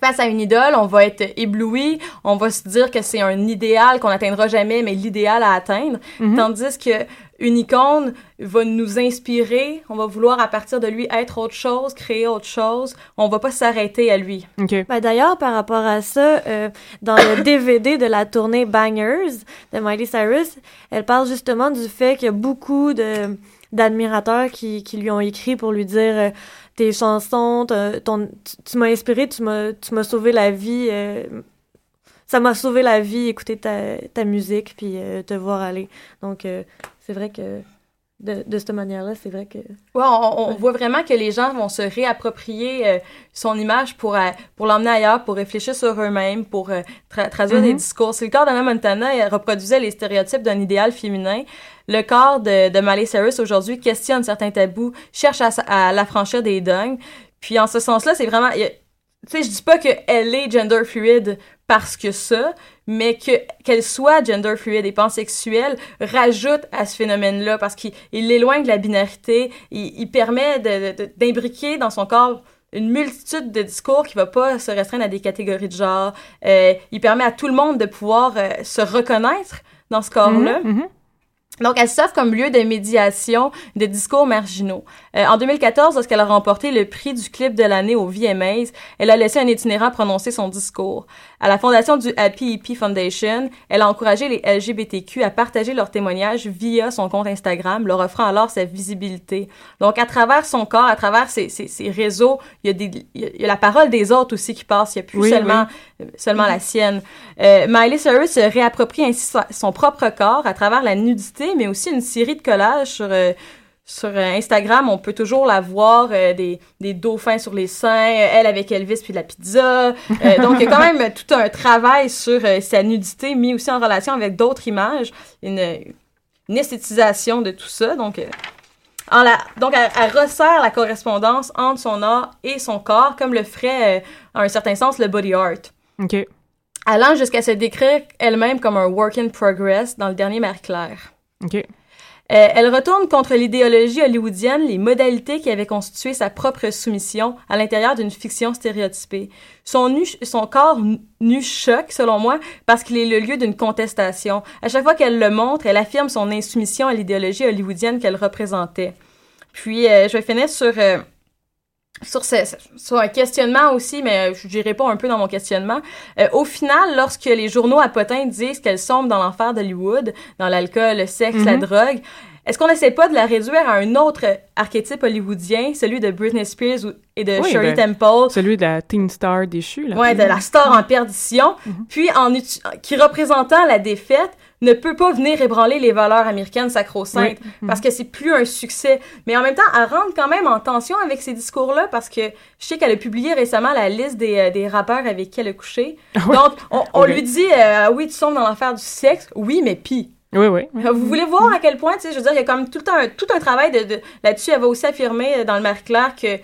Face à une idole, on va être ébloui, on va se dire que c'est un idéal qu'on n'atteindra jamais, mais l'idéal à atteindre. Mhm. Tandis que une icône va nous inspirer, on va vouloir à partir de lui être autre chose, créer autre chose, on va pas s'arrêter à lui. OK. Ben, D'ailleurs, par rapport à ça, euh, dans le DVD de la tournée Bangers de Miley Cyrus, elle parle justement du fait qu'il y a beaucoup de d'admirateurs qui, qui lui ont écrit pour lui dire euh, tes chansons, ton, tu, tu m'as inspiré, tu m'as, tu m'as sauvé la vie. euh, ça m'a sauvé la vie, écouter ta, ta musique, puis euh, te voir aller. Donc, euh, c'est vrai que de, de cette manière-là, c'est vrai que... Ouais, on, on voit vraiment que les gens vont se réapproprier euh, son image pour, euh, pour l'emmener ailleurs, pour réfléchir sur eux-mêmes, pour euh, tra- traduire des Mhm. discours. C'est le corps d'Anna Montana elle reproduisait les stéréotypes d'un idéal féminin. Le corps de, de Miley Cyrus aujourd'hui questionne certains tabous, cherche à, à l'affranchir des dogmes. Puis en ce sens-là, c'est vraiment... il y a- Tu sais, je dis pas qu'elle est gender fluide parce que ça, mais que qu'elle soit gender fluide et pansexuelle rajoute à ce phénomène-là parce qu'il il l'éloigne de la binarité, il, il permet d'imbriquer dans son corps une multitude de discours qui va pas se restreindre à des catégories de genre. Euh, il permet à tout le monde de pouvoir euh, se reconnaître dans ce corps-là. Mhm, mhm. Donc, elle s'offre comme lieu de médiation de discours marginaux. Euh, en 2014, lorsqu'elle a remporté le prix du clip de l'année au VMAs, elle a laissé un itinérant prononcer son discours. À la fondation du Happy Hippie Foundation, elle a encouragé les LGBTQ à partager leurs témoignages via son compte Instagram, leur offrant alors sa visibilité. Donc, à travers son corps, à travers ses, ses, ses réseaux, il y, a des, il y a- la parole des autres aussi qui passe. Il n'y a plus Oui, seulement, euh, seulement la sienne. Euh, Miley Cyrus réapproprie ainsi son, son propre corps à travers la nudité, mais aussi une série de collages sur, euh, sur euh, Instagram. On peut toujours la voir, euh, des, des dauphins sur les seins, euh, elle avec Elvis puis de la pizza. Euh, donc, il y a quand même tout un travail sur euh, sa nudité, mis aussi en relation avec d'autres images, une, une esthétisation de tout ça. Donc, en la, donc elle, elle resserre la correspondance entre son art et son corps, comme le ferait, en un certain sens, le body art OK. allant jusqu'à se décrire elle-même comme un work in progress dans le dernier Marie-Claire. OK. Euh, elle retourne contre l'idéologie hollywoodienne, les modalités qui avaient constitué sa propre soumission à l'intérieur d'une fiction stéréotypée. Son, nu, son corps nu- choque, selon moi, parce qu'il est le lieu d'une contestation. À chaque fois qu'elle le montre, elle affirme son insoumission à l'idéologie hollywoodienne qu'elle représentait. Puis, euh, je vais finir sur... euh, sur, ce, sur un questionnement aussi, mais je pas un peu dans mon questionnement. Euh, au final, lorsque les journaux à potins disent qu'elle sombre dans l'enfer d'Hollywood, dans l'alcool, le sexe, la Mhm. drogue, est-ce qu'on n'essaie pas de la réduire à un autre archétype hollywoodien, celui de Britney Spears et de Oui, Shirley ben, Temple, Celui de la teen star déchue. Là. ouais, de la star en perdition, puis en qui représentant la défaite ne peut pas venir ébranler les valeurs américaines sacro-saintes parce que c'est plus un succès. Mais en même temps, elle rentre quand même en tension avec ces discours-là parce que je sais qu'elle a publié récemment la liste des, euh, des rappeurs avec qui elle a couché. Ah. Donc, on, lui dit euh, oui, tu sombres dans l'affaire du sexe. Oui, mais pis. Oui, oui. Vous voulez voir à quel point, tu sais, je veux dire, il y a comme tout un, tout un travail de, de- là-dessus. Elle va aussi affirmer euh, dans le Marie-Claire que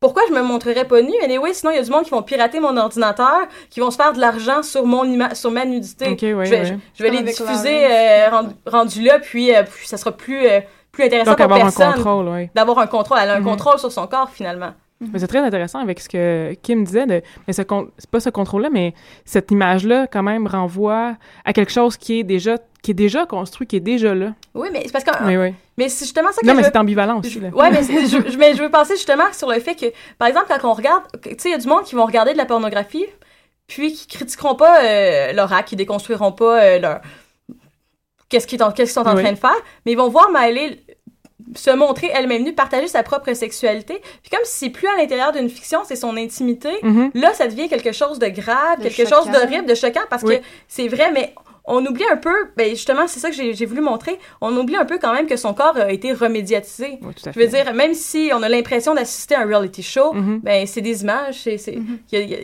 pourquoi je me montrerais pas nue? Anyway, sinon, il y a du monde qui vont pirater mon ordinateur, qui vont se faire de l'argent sur mon ima- sur ma nudité. OK, oui, je vais, oui. je, je vais les diffuser euh, rendu, rendu là, puis, euh, puis ça sera plus, euh, plus intéressant Donc, pour avoir un personne contrôle, oui. d'avoir un contrôle. Elle a un Mhm. contrôle sur son corps, finalement. Mais c'est très intéressant avec ce que Kim disait. De, mais ce c'est pas ce contrôle-là, mais cette image-là, quand même, renvoie à quelque chose qui est déjà, qui est déjà construit, qui est déjà là. Oui, mais c'est parce que... Oui. Mais c'est justement ça que Non, je mais veux- c'est ambivalent aussi. Là. Ouais, mais, c'est- je, mais je veux penser justement sur le fait que, par exemple, quand on regarde, tu sais, il y a du monde qui vont regarder de la pornographie, puis qui critiqueront pas euh, leur acte, qui déconstruiront pas euh, leur qu'est-ce qu'ils sont, qu'est-ce qu'ils sont en Oui. train de faire, mais ils vont voir Miley se montrer elle-même nue, partager sa propre sexualité, puis comme si c'est plus à l'intérieur d'une fiction, c'est son intimité, Mhm. là, ça devient quelque chose de grave, De quelque choquant. chose d'horrible, de choquant, parce Oui. que c'est vrai, mais on oublie un peu, ben justement, c'est ça que j'ai voulu montrer, on oublie un peu quand même que son corps a été remédiatisé. Oui, tout à Je veux fait. dire, même si on a l'impression d'assister à un reality show, Mhm. ben c'est des images, c'est c'est- Mhm. il y, a,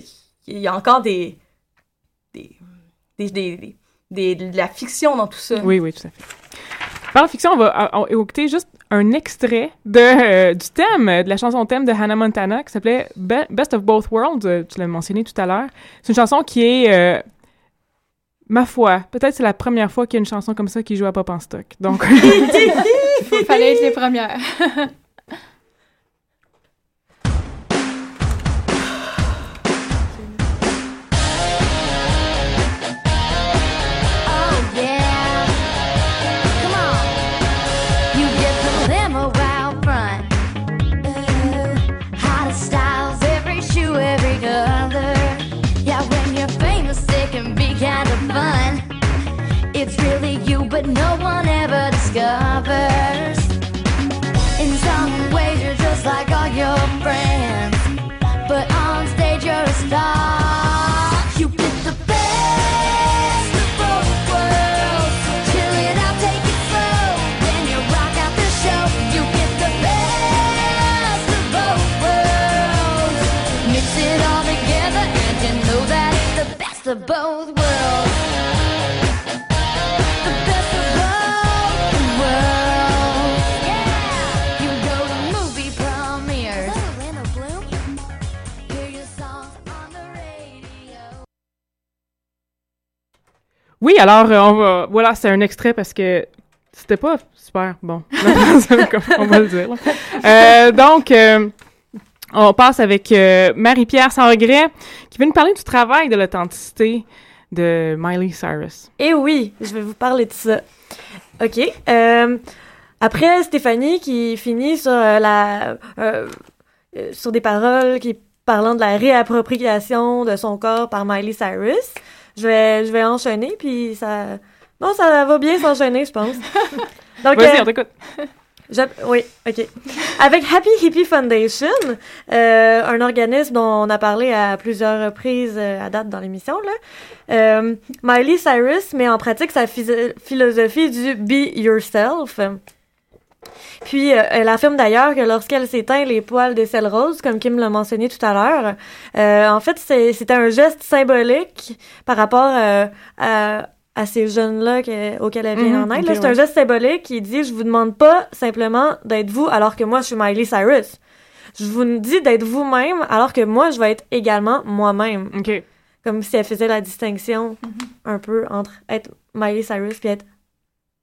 y y encore des des, des, des, des- des- de la fiction dans tout ça. Oui, oui, tout à fait. Par fiction, on va écouter juste un extrait de, euh, du thème, de la chanson thème de Hannah Montana qui s'appelait Be- Best of Both Worlds. euh, tu l'as mentionné tout à l'heure. C'est une chanson qui est, euh, ma foi, peut-être c'est la première fois qu'il y a une chanson comme ça qui joue à Pop en stock. Donc, Il fallait être les premières. you, but no one ever discovers. In some ways, you're just like all your friends, but on stage, you're a star. You get the best of both worlds. Chill it out, take it slow. You rock out the show, you get the best of both worlds. Mix it all together, and you know that it's the best of both. Oui, alors, euh, on va... Voilà, c'est un extrait parce que c'était pas super bon. On va le dire. Euh, donc, euh, on passe avec Marie-Pierre Sans Regret qui veut nous parler du travail de l'authenticité de Miley Cyrus. Et oui, je vais vous parler de ça. OK. après, Stéphanie qui finit sur la sur des paroles qui parlant de la réappropriation de son corps par Miley Cyrus, je vais je vais enchaîner puis ça non, ça va bien s'enchaîner, je pense. Donc Vas-y, euh, on t'écoute. je- oui, ok. Avec Happy Hippie Foundation, euh, un organisme dont on a parlé à plusieurs reprises euh, à date dans l'émission, là, euh, Miley Cyrus met en pratique sa philosophie du Be Yourself. Puis, euh, elle affirme d'ailleurs que lorsqu'elle s'éteint les poils des selles roses, comme Kim l'a mentionné tout à l'heure, euh, en fait, c'était un geste symbolique par rapport euh, à, à ces jeunes-là que- auxquels elle vient Mhm, en aide. c'est un geste symbolique qui dit « Je vous demande pas simplement d'être vous alors que moi, je suis Miley Cyrus. Je vous dis d'être vous-même alors que moi, je vais être également moi-même. OK. » Comme si elle faisait la distinction un peu entre être Miley Cyrus puis être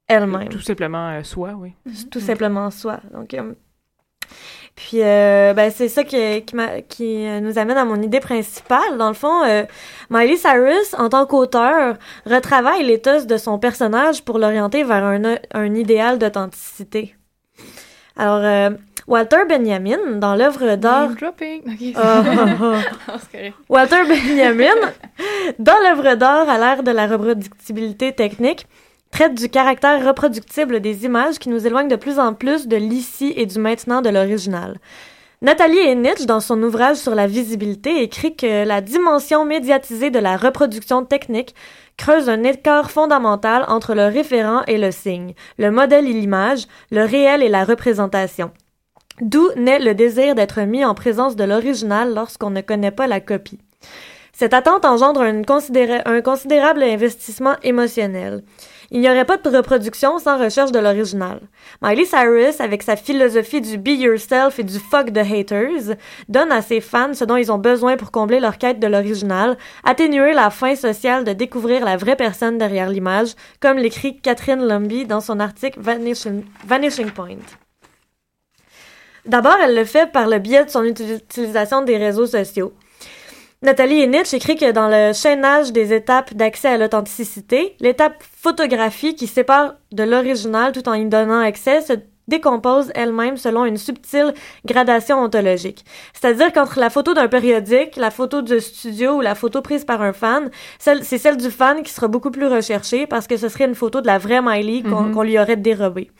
elle-même Tout simplement euh, soi, oui. tout simplement soi. Donc, euh, puis, euh, ben, c'est ça qui, qui, qui, nous amène à mon idée principale. Dans le fond, euh, Miley Cyrus, en tant qu'auteur, retravaille l'éthos de son personnage pour l'orienter vers un, un idéal d'authenticité. Alors, euh, Walter Benjamin, dans l'œuvre d'art... Ah, ah, ah. Walter Benjamin, dans l'œuvre d'art à l'ère de la reproductibilité technique, traite du caractère reproductible des images qui nous éloigne de plus en plus de l'ici et du maintenant de l'original. Nathalie Enich, dans son ouvrage sur la visibilité, écrit que la dimension médiatisée de la reproduction technique creuse un écart fondamental entre le référent et le signe, le modèle et l'image, le réel et la représentation. D'où naît le désir d'être mis en présence de l'original lorsqu'on ne connaît pas la copie. Cette attente engendre un considérable investissement émotionnel. Il n'y aurait pas de reproduction sans recherche de l'original. Miley Cyrus, avec sa philosophie du be yourself et du fuck the haters, donne à ses fans ce dont ils ont besoin pour combler leur quête de l'original, atténuer la faim sociale de découvrir la vraie personne derrière l'image, comme l'écrit Catherine Lumby dans son article Vanishing, Point. D'abord, elle le fait par le biais de son uti- utilisation des réseaux sociaux. Nathalie Enich écrit que dans le chaînage des étapes d'accès à l'authenticité, l'étape photographie qui sépare de l'original tout en y donnant accès se décompose elle-même selon une subtile gradation ontologique. C'est-à-dire qu'entre la photo d'un périodique, la photo de studio ou la photo prise par un fan, c'est celle du fan qui sera beaucoup plus recherchée parce que ce serait une photo de la vraie Miley qu'on Mhm. qu'on lui aurait dérobée.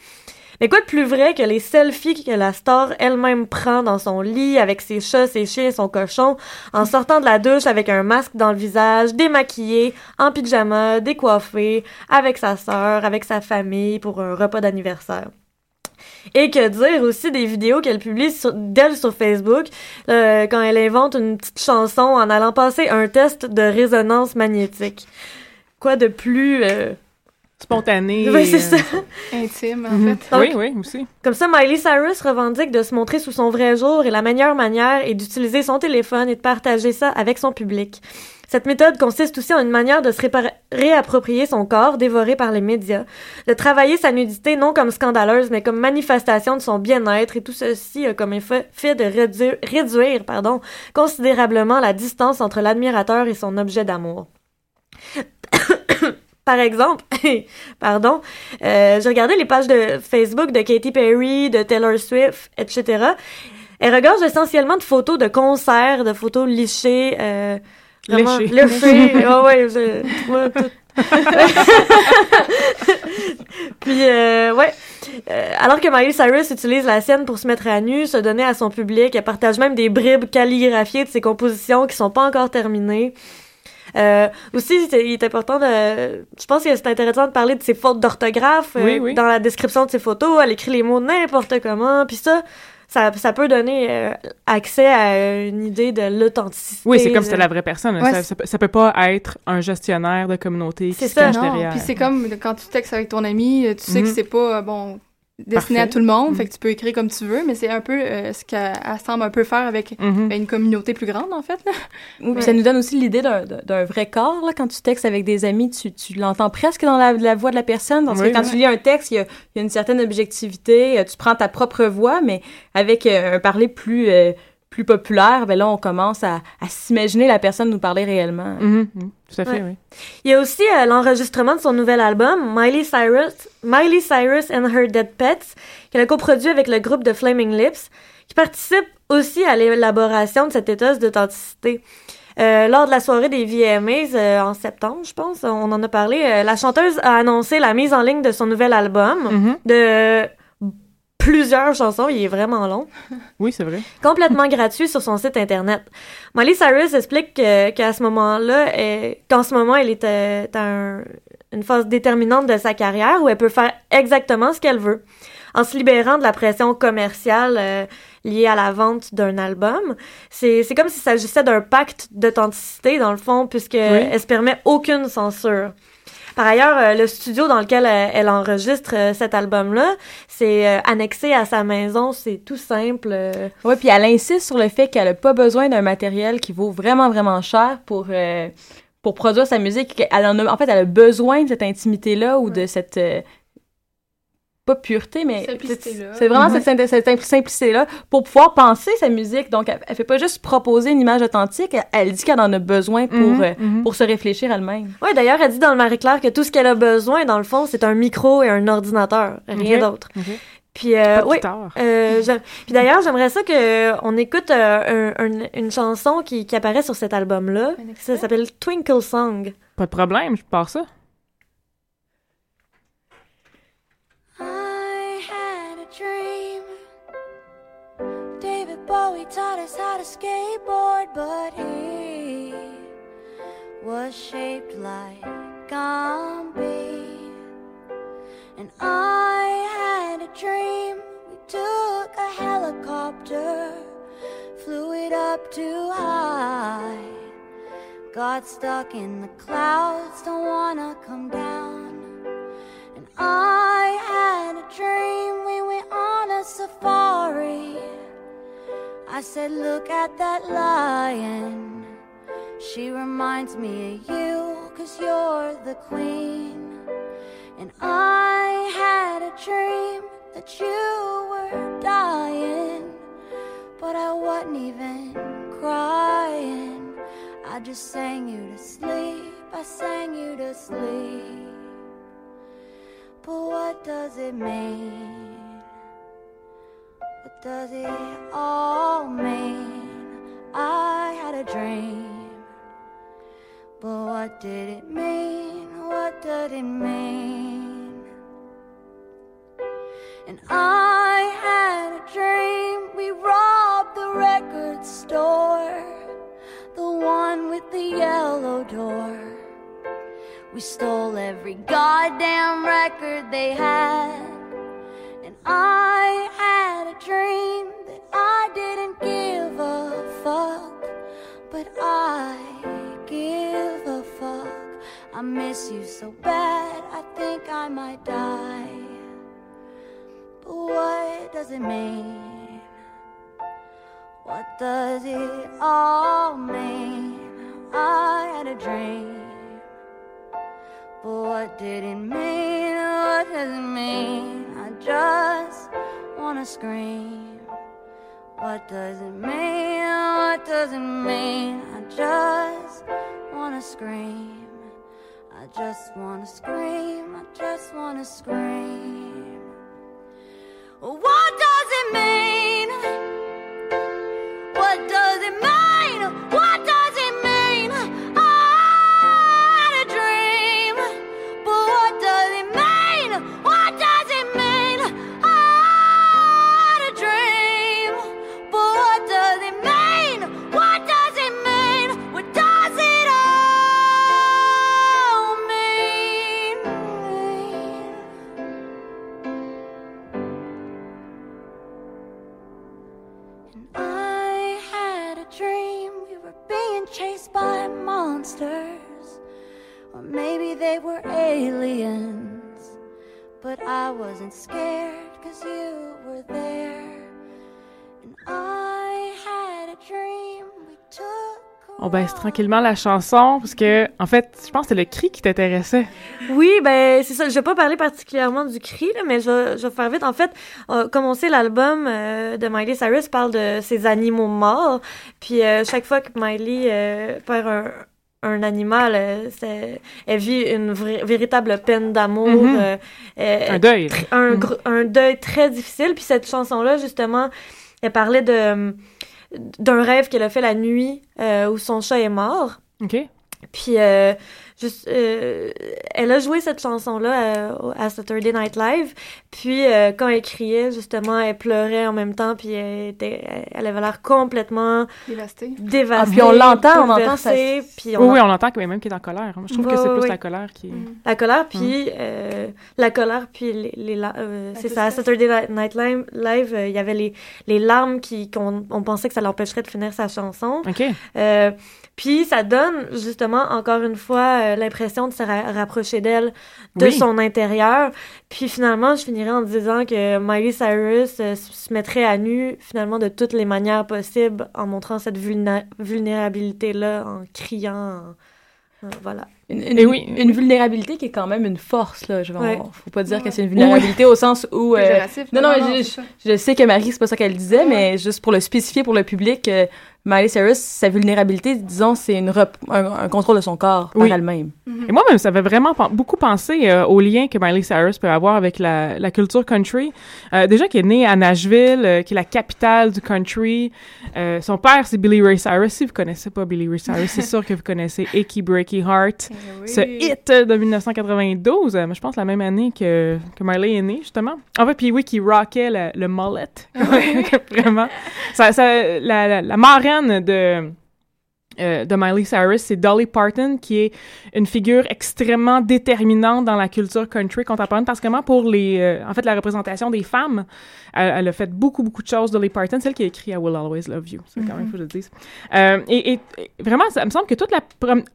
Mais quoi de plus vrai que les selfies que la star elle-même prend dans son lit avec ses chats, ses chiens et son cochon, en sortant de la douche avec un masque dans le visage, démaquillée, en pyjama, décoiffée, avec sa sœur, avec sa famille pour un repas d'anniversaire. Et que dire aussi des vidéos qu'elle publie d'elle sur Facebook euh, quand elle invente une petite chanson en allant passer un test de résonance magnétique. Quoi de plus... euh, Spontané. Oui, c'est ça. Intime, en Mhm. fait. Oui, oui, aussi. Comme ça, Miley Cyrus revendique de se montrer sous son vrai jour et la meilleure manière est d'utiliser son téléphone et de partager ça avec son public. Cette méthode consiste aussi en une manière de se réapproprier son corps dévoré par les médias, de travailler sa nudité non comme scandaleuse mais comme manifestation de son bien-être et tout ceci a comme effet fait de réduire, réduire pardon, considérablement la distance entre l'admirateur et son objet d'amour. Par exemple, pardon, euh, j'ai regardé les pages de Facebook de Katy Perry, de Taylor Swift, etc. Elle regorge essentiellement de photos de concerts, de photos lichées, euh, vraiment Léchées. léchées. Ah ouais, je- moi, tout. Puis, euh, ouais. Euh, alors que Miley Cyrus utilise la scène pour se mettre à nu, se donner à son public, elle partage même des bribes calligraphiées de ses compositions qui sont pas encore terminées. Euh, aussi, c'est- il est important de... Je pense que c'est intéressant de parler de ses fautes d'orthographe euh, Oui, oui. dans la description de ses photos. Elle écrit les mots n'importe comment. Puis ça, ça, ça peut donner euh, accès à une idée de l'authenticité. Oui, c'est comme si c'était la vraie personne. Ouais, ça, ça, peut- ça peut pas être un gestionnaire de communauté qui C'est se ça. cache Non, derrière. puis c'est comme quand tu textes avec ton ami, tu sais que Mhm. c'est pas, euh, bon, destiné à tout le monde, fait que tu peux écrire comme tu veux, mais c'est un peu euh, ce qu'elle elle semble un peu faire avec Mhm. ben, une communauté plus grande, en fait. Là. Oui, puis ça nous donne aussi l'idée d'un- vrai corps. Là, quand tu textes avec des amis, tu, tu l'entends presque dans la, la voix de la personne. Parce Oui. que quand tu lis un texte, il y a, il y a une certaine objectivité. euh, Tu prends ta propre voix, mais avec euh, un parler plus, euh, plus populaire, ben là, on commence à, à s'imaginer la personne nous parler réellement. Mhm, mhm. Tout à fait, Ouais. oui. Il y a aussi euh, l'enregistrement de son nouvel album, Miley Cyrus, Miley Cyrus and Her Dead Pets, qu'elle a coproduit avec le groupe de Flaming Lips, qui participe aussi à l'élaboration de cette éthos d'authenticité. Euh, lors de la soirée des VMAs euh, en septembre, je pense, on en a parlé, euh, la chanteuse a annoncé la mise en ligne de son nouvel album, Mhm. de plusieurs chansons, il est vraiment long Oui, c'est vrai. complètement gratuit sur son site internet. Miley Cyrus explique que- qu'à ce moment-là, qu'en ce moment, elle est euh, dans un- une phase déterminante de sa carrière où elle peut faire exactement ce qu'elle veut. En se libérant de la pression commerciale euh, liée à la vente d'un album, c'est comme s'il s'agissait d'un pacte d'authenticité, dans le fond, puisque elle se permet aucune censure. Par ailleurs, euh, le studio dans lequel elle, elle enregistre euh, cet album-là, c'est euh, annexé à sa maison, c'est tout simple. euh, Ouais, puis elle insiste sur le fait qu'elle a pas besoin d'un matériel qui vaut vraiment, vraiment cher pour, euh, pour produire sa musique. Elle en, a, en fait, elle a besoin de cette intimité-là ou de cette... euh, pas pureté, mais c'est vraiment Mhm. cette, cette simpli- simplicité-là pour pouvoir penser sa musique. Donc, elle, elle fait pas juste proposer une image authentique, elle, elle dit qu'elle en a besoin pour, Mhm, euh, mhm. pour se réfléchir elle-même. Ouais, d'ailleurs, elle dit dans le Marie-Claire que tout ce qu'elle a besoin, dans le fond, c'est un micro et un ordinateur, rien d'autre. Puis, euh, Pas de oui. euh, puis d'ailleurs, j'aimerais ça que euh, on écoute euh, un- un- une chanson qui, qui apparaît sur cet album-là. Ça s'appelle Twinkle Song. Pas de problème, je pars ça. Bowie taught us how to skateboard, but he was shaped like Gumby. And I had a dream. We took a helicopter, flew it up too high. Got stuck in the clouds, don't wanna come down. And I had a dream we went on a safari. I said, Look at that lion. She reminds me of you, cause you're the queen. And I had a dream that you were dying, but I wasn't even crying. I just sang you to sleep, I sang you to sleep. But what does it mean? What does it all mean? I had a dream. But what did it mean? What did it mean? And I had a dream we robbed the record store, the one with the yellow door. We stole every goddamn record they had. I had a dream that I didn't give a fuck. But I give a fuck. I miss you so bad, I think I might die. But what does it mean? What does it all mean? I had a dream. But what did it mean? What does it mean? Just wanna scream. What does it mean? What does it mean? I just wanna scream. I just wanna scream. I just wanna scream. What does it mean? Baisse tranquillement la chanson parce que, en fait, je pense que c'est le cri qui t'intéressait. Oui, ben c'est ça. Je vais pas parler particulièrement du cri, là, mais je vais, je vais faire vite. En fait, euh, comme on sait, l'album euh, de Miley Cyrus parle de ses animaux morts. Puis euh, chaque fois que Miley euh, perd un, un animal, euh, elle vit une véritable peine d'amour. Mhm. euh, Un deuil. un, gr- un deuil très difficile. Puis cette chanson-là, justement, elle parlait de d'un rêve qu'elle a fait la nuit euh, où son chat est mort. OK? Puis, euh, juste, euh, elle a joué cette chanson-là euh, au- à Saturday Night Live. Puis, euh, quand elle criait, justement, elle pleurait en même temps. Puis, elle, était, elle avait l'air complètement Dévasté. dévastée. Ah, puis on l'entend, on entend ça. Puis, on Oui, on entend quand même qu'il est en colère. Moi, Je trouve que c'est plus la colère qui... Mm. La colère, puis euh, la colère, puis les, les euh, c'est ça, à. Saturday Night- Live, live, euh, il y avait les, les larmes qui qu'on on pensait que ça l'empêcherait de finir sa chanson. OK. Euh, puis ça donne justement encore une fois euh, l'impression de se ra- rapprocher d'elle, de Oui. son intérieur. Puis finalement, je finirais en disant que Miley Cyrus euh, se mettrait à nu finalement de toutes les manières possibles en montrant cette vulnérabilité-là, en criant. en- voilà. Une, une- Et oui. une vulnérabilité qui est quand même une force, là. Je, Ouais. on- faut pas dire Ouais. que c'est une vulnérabilité au sens où... euh, non, non, c'est je, sais que Marie, c'est pas ça qu'elle disait, mais juste pour le spécifier pour le public, euh, Miley Cyrus, sa vulnérabilité, disons, c'est une rep- un, un contrôle de son corps Oui. par elle-même. Mhm. Et moi, même, ça fait vraiment beaucoup penser euh, au lien que Miley Cyrus peut avoir avec la, la culture country. Euh, déjà, qui est née à Nashville, euh, qui est la capitale du country. Euh, son père, c'est Billy Ray Cyrus. Si vous connaissez pas Billy Ray Cyrus, c'est sûr que vous connaissez Achy Breaky Heart. Oui. Ce hit de 1992, euh, je pense la même année que, que Miley est née, justement. En fait, puis oui, qui rockait le, le mullet. Vraiment. Ça, ça, la, la, la marraine de, euh, de Miley Cyrus, c'est Dolly Parton, qui est une figure extrêmement déterminante dans la culture country contemporaine, particulièrement pour les, euh, en fait, la représentation des femmes. Elle, elle a fait beaucoup, beaucoup de choses, Dolly Parton, celle qui a écrit I Will Always Love You. C'est quand même, faut que je le dise. Euh, et, et- et vraiment, ça me semble que toute la,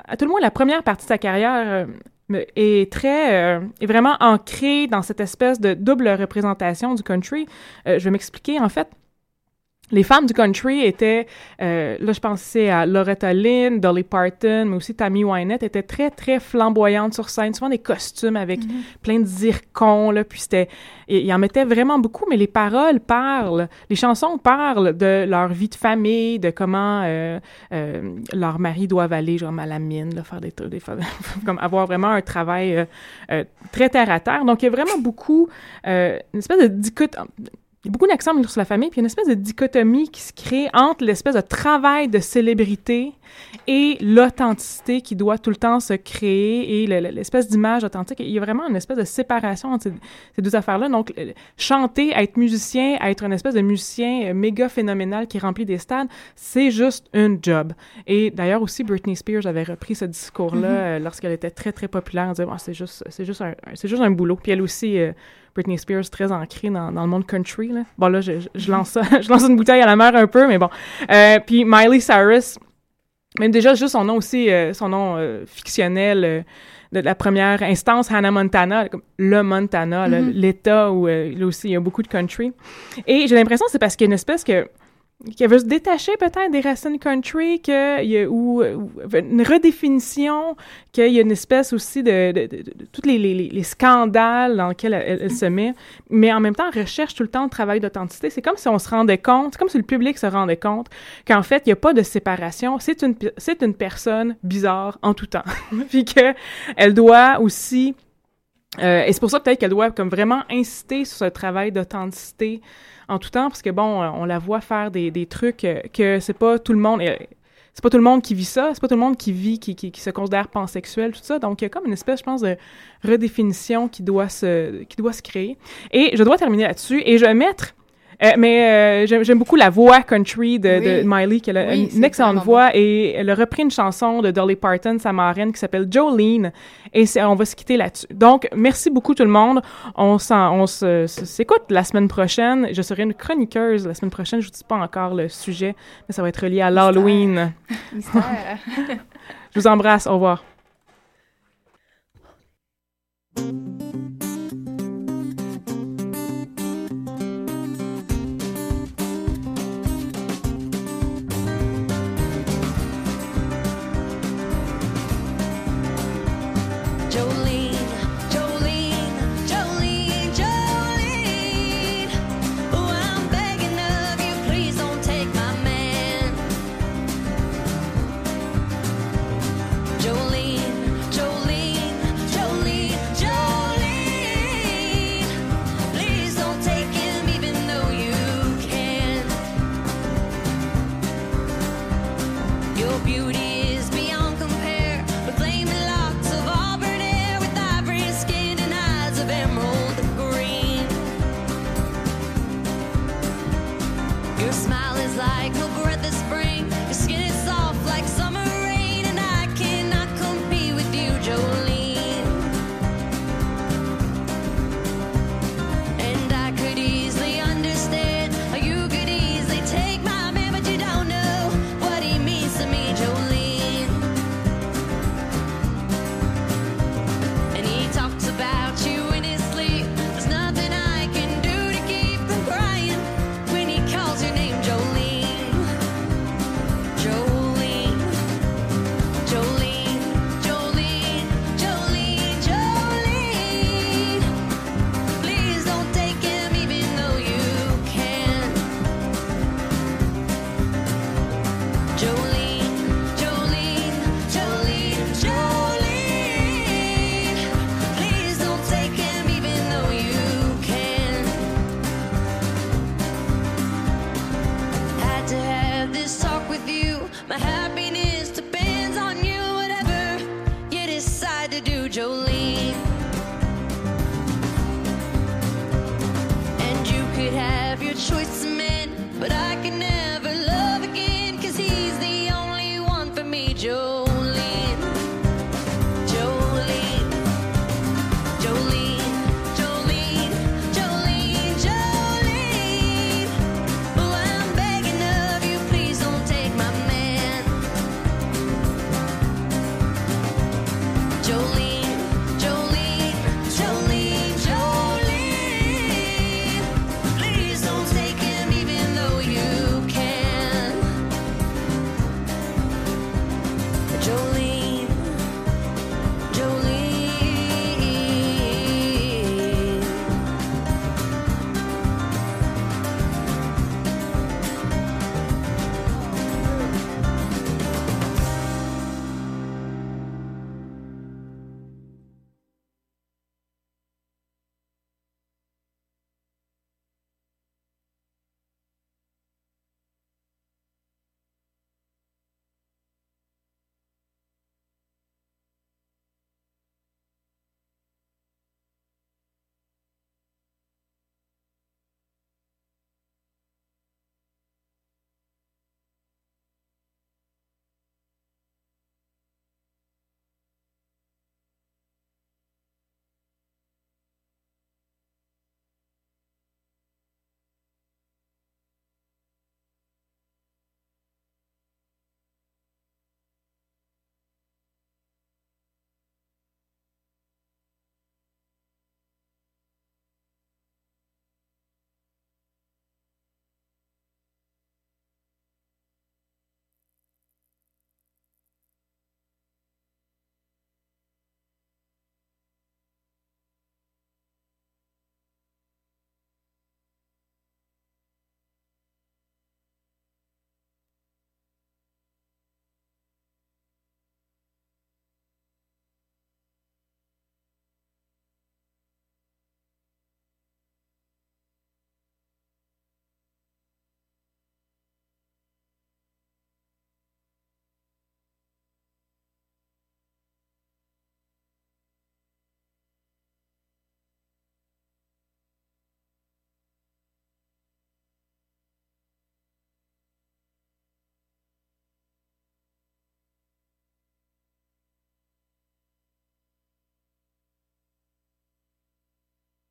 à tout le moins la première partie de sa carrière euh, est très, est vraiment ancrée dans cette espèce de double représentation du country. Je vais m'expliquer, en fait. Les femmes du country étaient, euh, là je pensais à Loretta Lynn, Dolly Parton, mais aussi Tammy Wynette, étaient très très flamboyantes sur scène, souvent des costumes avec plein de zircons, là, puis c'était, ils en mettaient vraiment beaucoup, mais les paroles parlent, les chansons parlent de leur vie de famille, de comment euh, euh, leur mari doivent aller genre à la mine, là, faire des trucs, des, comme avoir vraiment un travail euh, euh, très terre à terre. Donc il y a vraiment beaucoup, euh, une espèce de dichotomie. Il y a beaucoup d'accent mis sur la famille, puis il y a une espèce de dichotomie qui se crée entre l'espèce de travail de célébrité et l'authenticité qui doit tout le temps se créer et le- le- l'espèce d'image authentique. Il y a vraiment une espèce de séparation entre ces, deux affaires-là. Donc, chanter, être musicien, être une espèce de musicien euh, méga phénoménal qui remplit des stades, c'est juste une job. Et d'ailleurs aussi, Britney Spears avait repris ce discours-là euh, lorsqu'elle était très, très populaire en disant Ah, c'est juste, juste, un, juste un boulot. Puis elle aussi... euh, Britney Spears très ancrée dans, dans le monde country. Là. Bon, là, je, lance ça, je lance une bouteille à la mer un peu, mais bon. Euh, puis Miley Cyrus, même déjà, juste son nom aussi, euh, son nom euh, fictionnel de la première instance, Hannah Montana, comme le Montana, Mhm. l'État où là aussi il y a beaucoup de country. Et j'ai l'impression que c'est parce qu'il y a une espèce que qu'elle veut se détacher peut-être des racines country, que y a, ou, ou une redéfinition, qu'il y a une espèce aussi de, de, de, de- tous les, les, les- les scandales dans lesquels elle, elle- se met, mais en même temps, elle recherche tout le temps le travail d'authenticité. C'est comme si on se rendait compte, c'est comme si le public se rendait compte qu'en fait, il n'y a pas de séparation. C'est une, c'est une personne bizarre en tout temps. Puis qu'elle doit aussi euh, et c'est pour ça peut-être qu'elle doit comme vraiment insister sur ce travail d'authenticité en tout temps, parce que bon, euh, on la voit faire des, des trucs euh, que c'est pas tout le monde. c'est pas tout le monde qui vit ça, c'est pas tout le monde qui vit, qui, qui, qui se considère pansexuel, tout ça. Donc, il y a comme une espèce, je pense, de redéfinition qui doit se, qui doit se créer. Et je dois terminer là-dessus. Et je vais mettre euh, mais euh, j'aime beaucoup la voix country de. Miley, qui a Oui, une, excellente voix, et elle a repris une chanson de Dolly Parton, sa marraine, qui s'appelle Jolene, et on va se quitter là-dessus. Donc, merci beaucoup tout le monde. On, s'écoute la semaine prochaine. Je serai une chroniqueuse la semaine prochaine. Je vous dis pas encore le sujet, mais ça va être relié à l'Halloween. Je vous embrasse. Au revoir.